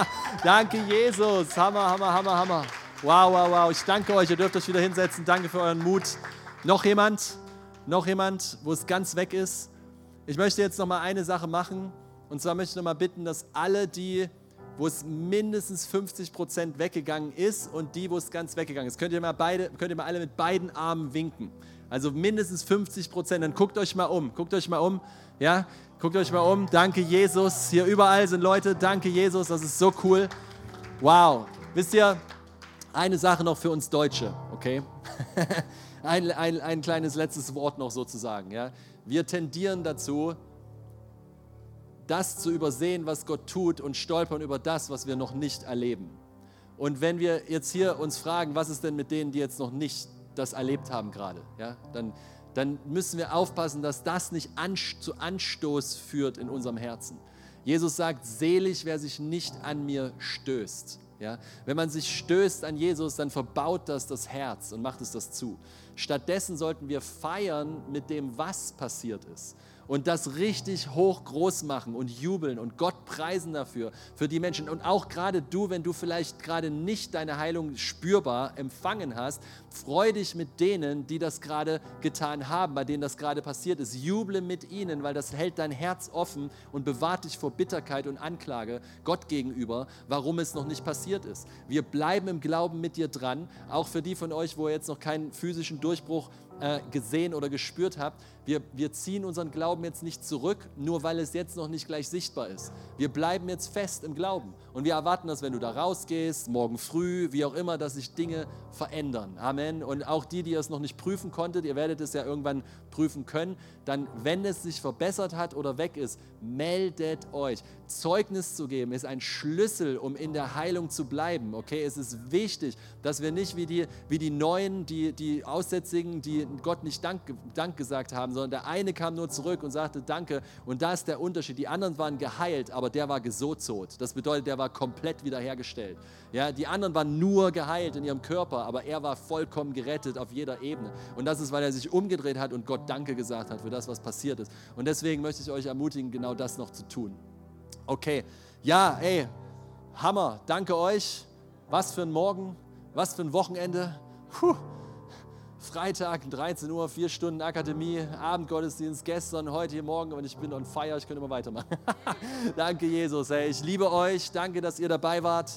[laughs] danke, Jesus. Hammer, Hammer, Hammer, Hammer. Wow, wow, wow. Ich danke euch. Ihr dürft euch wieder hinsetzen. Danke für euren Mut. Noch jemand? Noch jemand, wo es ganz weg ist? Ich möchte jetzt noch mal eine Sache machen. Und zwar möchte ich noch mal bitten, dass alle, die, wo es mindestens 50 Prozent weggegangen ist und die, wo es ganz weggegangen ist, könnt ihr mal beide, könnt ihr mal alle mit beiden Armen winken. Also mindestens 50 Prozent. Dann guckt euch mal um. Guckt euch mal um. Ja, guckt euch mal um. Danke, Jesus. Hier überall sind Leute. Danke, Jesus. Das ist so cool. Wow. Wisst ihr, eine Sache noch für uns Deutsche, okay? [laughs] ein, ein, ein kleines letztes Wort noch sozusagen. Ja? Wir tendieren dazu, das zu übersehen, was Gott tut und stolpern über das, was wir noch nicht erleben. Und wenn wir jetzt hier uns fragen, was ist denn mit denen, die jetzt noch nicht das erlebt haben gerade, ja, dann, dann müssen wir aufpassen, dass das nicht an, zu Anstoß führt in unserem Herzen. Jesus sagt, selig, wer sich nicht an mir stößt. Ja? Wenn man sich stößt an Jesus, dann verbaut das das Herz und macht es das zu. Stattdessen sollten wir feiern mit dem, was passiert ist und das richtig hoch groß machen und jubeln und Gott preisen dafür, für die Menschen. Und auch gerade du, wenn du vielleicht gerade nicht deine Heilung spürbar empfangen hast, freu dich mit denen, die das gerade getan haben, bei denen das gerade passiert ist. Juble mit ihnen, weil das hält dein Herz offen und bewahrt dich vor Bitterkeit und Anklage Gott gegenüber, warum es noch nicht passiert ist. Wir bleiben im Glauben mit dir dran, auch für die von euch, wo ihr jetzt noch keinen physischen Durchbruch äh, gesehen oder gespürt habt, wir, wir ziehen unseren Glauben jetzt nicht zurück, nur weil es jetzt noch nicht gleich sichtbar ist. Wir bleiben jetzt fest im Glauben und wir erwarten, dass wenn du da rausgehst, morgen früh, wie auch immer, dass sich Dinge verändern. Amen. Und auch die, die es noch nicht prüfen konntet, ihr werdet es ja irgendwann prüfen können, dann, wenn es sich verbessert hat oder weg ist, meldet euch. Zeugnis zu geben ist ein Schlüssel, um in der Heilung zu bleiben. Okay, es ist wichtig, dass wir nicht wie die, wie die Neuen, die, die Aussätzigen, die Gott nicht Dank, Dank gesagt haben, sondern der eine kam nur zurück und sagte Danke. Und da ist der Unterschied. Die anderen waren geheilt, aber der war gesozot. Das bedeutet, der war komplett wiederhergestellt. Ja, die anderen waren nur geheilt in ihrem Körper, aber er war vollkommen gerettet auf jeder Ebene. Und das ist, weil er sich umgedreht hat und Gott Danke gesagt hat für das, was passiert ist. Und deswegen möchte ich euch ermutigen, genau das noch zu tun. Okay, ja, ey, Hammer, danke euch. Was für ein Morgen, was für ein Wochenende. Puh. Freitag, 13 Uhr, vier Stunden Akademie, Abendgottesdienst, gestern, heute, hier morgen und ich bin on fire, ich könnte immer weitermachen. [laughs] danke, Jesus. Hey, ich liebe euch. Danke, dass ihr dabei wart.